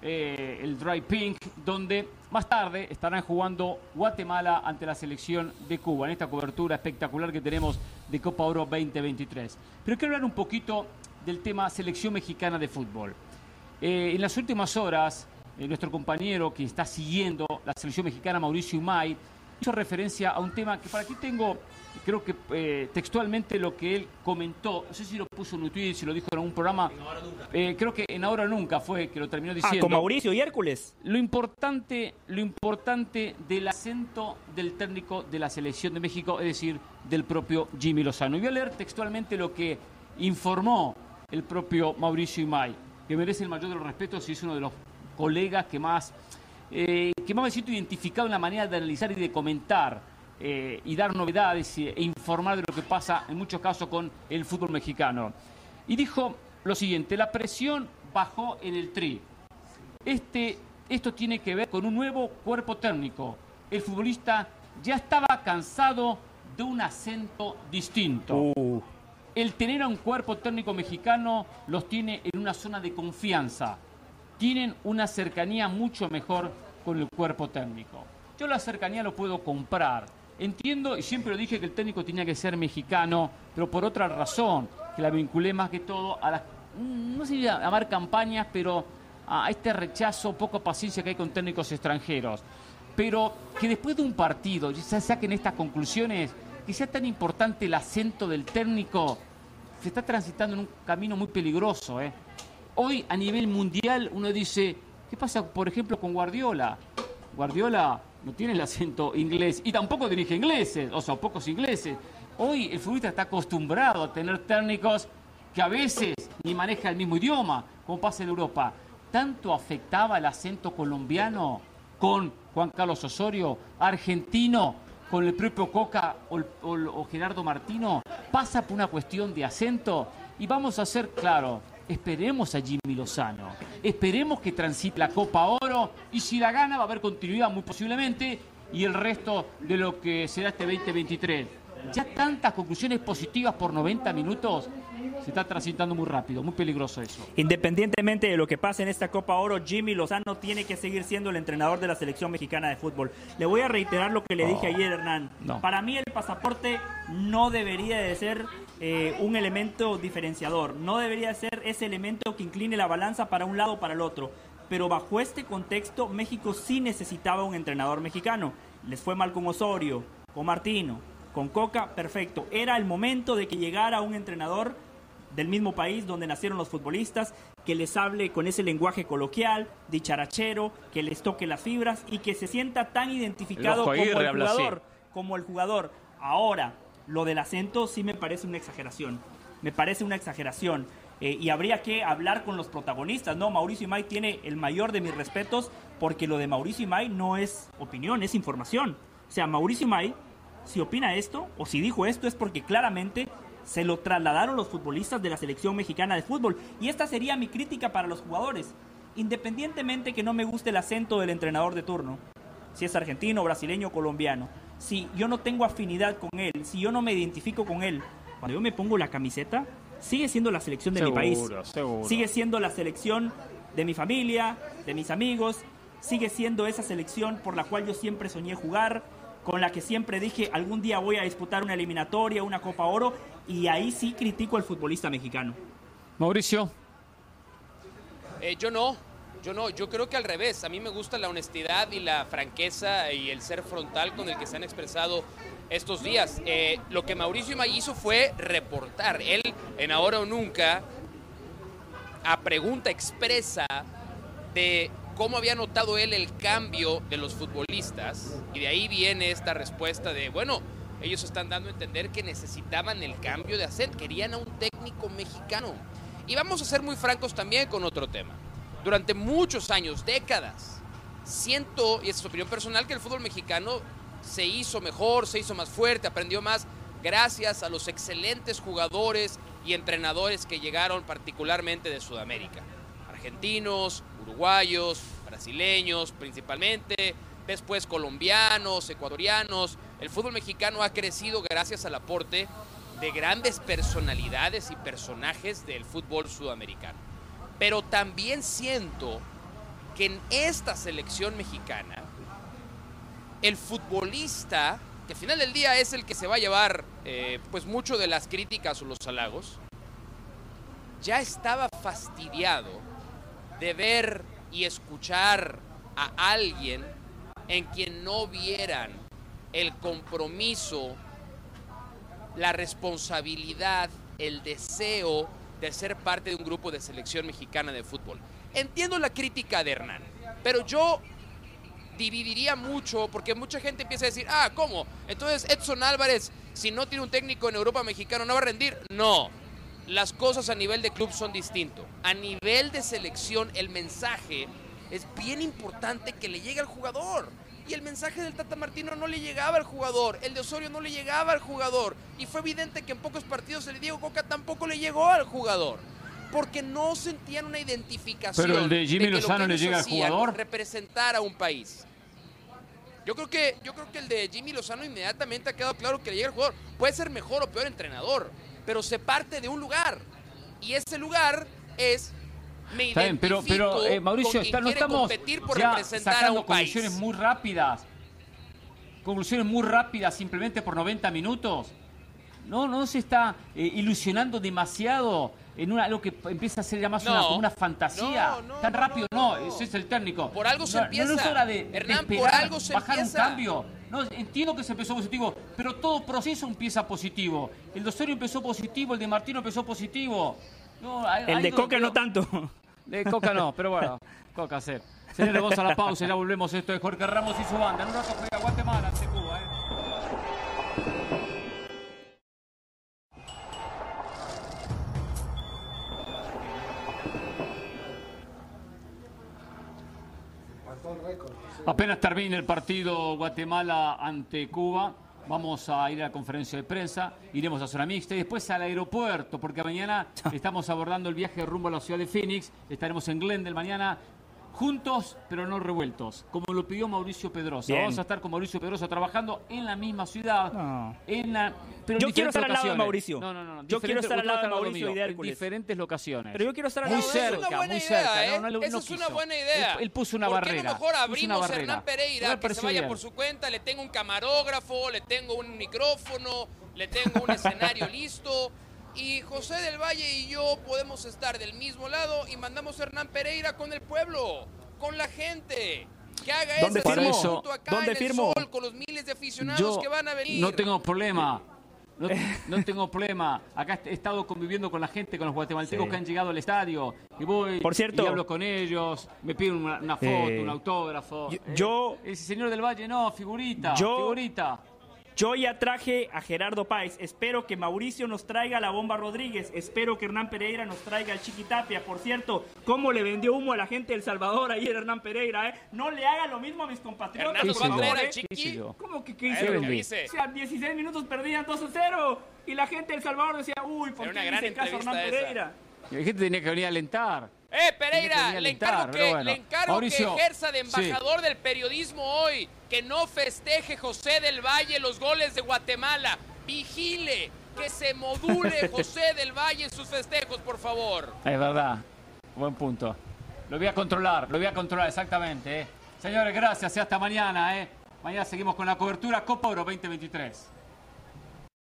eh, el Dry Pink, donde más tarde estarán jugando Guatemala ante la selección de Cuba en esta cobertura espectacular que tenemos de Copa Oro 2023. Pero quiero hablar un poquito del tema selección mexicana de fútbol. Eh, en las últimas horas, eh, nuestro compañero que está siguiendo la selección mexicana, Mauricio Umay, hizo referencia a un tema que para aquí tengo creo que eh, textualmente lo que él comentó, no sé si lo puso en un tweet, si lo dijo en algún programa, eh, creo que en Ahora Nunca fue que lo terminó Ah, diciendo. con Mauricio y Hércules. Lo importante, lo importante del acento del técnico de la selección de México, es decir, del propio Jimmy Lozano. Y voy a leer textualmente lo que informó el propio Mauricio Imay, que merece el mayor de los respetos y es uno de los colegas que más, eh, que más me siento identificado en la manera de analizar y de comentar eh, y dar novedades e informar de lo que pasa en muchos casos con el fútbol mexicano. Y dijo lo siguiente, la presión bajó en el tri. Este, esto tiene que ver con un nuevo cuerpo técnico. El futbolista ya estaba cansado de un acento distinto. Uh, El tener a un cuerpo técnico mexicano los tiene en una zona de confianza. Tienen una cercanía mucho mejor con el cuerpo técnico. Yo la cercanía lo puedo comprar. Entiendo y siempre lo dije que el técnico tenía que ser mexicano, pero por otra razón, que la vinculé más que todo a las, mm, no sé si llamar campañas, pero a este rechazo, poca paciencia que hay con técnicos extranjeros. Pero que después de un partido ya saquen estas conclusiones, que sea tan importante el acento del técnico, se está transitando en un camino muy peligroso. ¿eh? Hoy a nivel mundial uno dice, ¿qué pasa por ejemplo con Guardiola? Guardiola no tiene el acento inglés y tampoco dirige ingleses, o sea, pocos ingleses. Hoy el futbolista está acostumbrado a tener técnicos que a veces ni maneja el mismo idioma, como pasa en Europa. ¿Tanto afectaba el acento colombiano con Juan Carlos Osorio, argentino con el propio Coca o, o Gerardo Martino, pasa por una cuestión de acento y vamos a ser claros, esperemos a Jimmy Lozano, esperemos que transite la Copa Oro y si la gana va a haber continuidad muy posiblemente y el resto de lo que será este 2023. Ya tantas conclusiones positivas por 90 minutos, se está transitando muy rápido, muy peligroso eso. Independientemente de lo que pase en esta Copa Oro, Jimmy Lozano tiene que seguir siendo el entrenador de la selección mexicana de fútbol. Le voy a reiterar lo que le dije ayer, Hernán. Para mí el pasaporte no debería de ser eh, un elemento diferenciador, no debería ser ese elemento que incline la balanza para un lado o para el otro. Pero bajo este contexto, México sí necesitaba un entrenador mexicano. Les fue mal con Osorio, con Martino, con Coca, perfecto. Era el momento de que llegara un entrenador del mismo país donde nacieron los futbolistas, que les hable con ese lenguaje coloquial, dicharachero, que les toque las fibras y que se sienta tan identificado como el jugador, como el jugador. Ahora, lo del acento sí me parece una exageración. Me parece una exageración. Eh, y habría que hablar con los protagonistas, ¿no? Mauricio Imay tiene el mayor de mis respetos porque lo de Mauricio Imay no es opinión, es información. O sea, Mauricio Imay, si opina esto o si dijo esto es porque claramente se lo trasladaron los futbolistas de la selección mexicana de fútbol. Y esta sería mi crítica para los jugadores. Independientemente que no me guste el acento del entrenador de turno, si es argentino, brasileño, colombiano, si yo no tengo afinidad con él, si yo no me identifico con él, cuando yo me pongo la camiseta, sigue siendo la selección de mi país. Sigue siendo la selección de mi familia, de mis amigos, sigue siendo esa selección por la cual yo siempre soñé jugar, con la que siempre dije algún día voy a disputar una eliminatoria, una Copa Oro, y ahí sí critico al futbolista mexicano. Mauricio. Eh, yo no, yo no, yo creo que al revés. A mí me gusta la honestidad y la franqueza y el ser frontal con el que se han expresado estos días. Eh, lo que Mauricio Imay hizo fue reportar. Él, en Ahora o Nunca, a pregunta expresa de cómo había notado él el cambio de los futbolistas. Y de ahí viene esta respuesta de, bueno, ellos están dando a entender que necesitaban el cambio de hacer, querían a un técnico mexicano. Y vamos a ser muy francos también con otro tema. Durante muchos años, décadas, siento, y esa es opinión personal, que el fútbol mexicano se hizo mejor, se hizo más fuerte, aprendió más gracias a los excelentes jugadores y entrenadores que llegaron particularmente de Sudamérica. Argentinos, uruguayos, brasileños principalmente, después colombianos, ecuatorianos. El fútbol mexicano ha crecido gracias al aporte de grandes personalidades y personajes del fútbol sudamericano. Pero también siento que en esta selección mexicana, el futbolista, que al final del día es el que se va a llevar eh, pues mucho de las críticas o los halagos, ya estaba fastidiado de ver y escuchar a alguien en quien no vieran el compromiso, la responsabilidad, el deseo de ser parte de un grupo de selección mexicana de fútbol. Entiendo la crítica de Hernán, pero yo dividiría mucho porque mucha gente empieza a decir, ah, ¿cómo? Entonces Edson Álvarez, si no tiene un técnico en Europa mexicano, ¿no va a rendir? No, las cosas a nivel de club son distintos. A nivel de selección, el mensaje es bien importante que le llegue al jugador. Y el mensaje del Tata Martino no le llegaba al jugador, el de Osorio no le llegaba al jugador. Y fue evidente que en pocos partidos el Diego Coca tampoco le llegó al jugador. Porque no sentían una identificación. Pero el de Jimmy Lozano le llega al jugador. Representar a un país. Yo creo, que, yo creo que el de Jimmy Lozano inmediatamente ha quedado claro que le llega al jugador. Puede ser mejor o peor entrenador, pero se parte de un lugar. Y ese lugar es me está bien, pero, pero eh, Mauricio, está, no estamos ya sacando conclusiones muy rápidas. Conclusiones muy rápidas simplemente por 90 minutos. No, no se está eh, ilusionando demasiado en una, algo que empieza a ser ya más una, como una fantasía. Tan rápido, no, ese es el técnico. Por algo se empieza. No, es hora de, Hernán, por algo se bajar un cambio. No, entiendo que se empezó positivo, pero todo proceso empieza positivo. El de empezó positivo, el de Martino empezó positivo. El de Coca no tanto. De Coca no, pero bueno, Coca hacer. Señores, vamos a la pausa y ya volvemos. Esto de Jorge Ramos y su banda. En un rato juega Guatemala ante Cuba. ¿eh? Apenas termine el partido Guatemala ante Cuba, vamos a ir a la conferencia de prensa, iremos a zona mixta y después al aeropuerto, porque mañana estamos abordando el viaje rumbo a la ciudad de Phoenix, estaremos en Glendale mañana juntos pero no revueltos, como lo pidió Mauricio Pedrosa. Bien. Vamos a estar con Mauricio Pedrosa trabajando en la misma ciudad, No. en la, pero en Yo quiero estar al lado de. Mauricio. No, no, no. Yo quiero estar al lado de Mauricio y de en diferentes locaciones. Pero yo quiero estar al Muy lado una cerca, buena muy idea, cerca. ¿eh? No, no, no Esa es una buena idea. Él, él puso una ¿Por barrera. qué no mejor abrimos a. Hernán Pereira, que se vaya por su cuenta, le tengo un camarógrafo, le tengo un micrófono, le tengo un escenario listo. Y José del Valle y yo podemos estar del mismo lado y mandamos a Hernán Pereira con el pueblo, con la gente. Que haga ¿Dónde ese firmo? acá ¿Dónde en el firmo? sol con los miles de aficionados Yo que van a venir. no tengo problema. No, no tengo problema. Acá he estado conviviendo con la gente, con los guatemaltecos Sí. que han llegado al estadio. Y voy Por cierto- y hablo con ellos, me piden una, una foto, Eh, un autógrafo. yo- Eh, yo- ese señor del Valle, no, figurita, Yo- figurita. Yo ya traje a Gerardo Páez. Espero que Mauricio nos traiga a la Bomba Rodríguez. Espero que Hernán Pereira nos traiga al Chiquitapia. Por cierto, ¿cómo le vendió humo a la gente de El Salvador ayer Hernán Pereira? eh? No le haga lo mismo a mis compatriotas, Hernán por favor. eh. Chiqui. ¿Qué hice? ¿Cómo que qué A hizo? ver, ¿qué vendí. dice? O sea, 16 minutos perdían 2 a 0. Y la gente de El Salvador decía, uy, ¿por qué una le gran hice caso a Hernán esa. Pereira? Y la gente tenía que venir a alentar. Eh, que Pereira, le encargo, que, bueno. le encargo Mauricio, que ejerza de sí. embajador del periodismo hoy, que no festeje José del Valle los goles de Guatemala. Vigile que se module José del Valle en sus festejos, por favor. Es verdad. Buen punto. Lo voy a controlar, lo voy a controlar exactamente. eh. Señores, gracias y hasta mañana. Eh. Mañana seguimos con la cobertura Copa Oro 2023.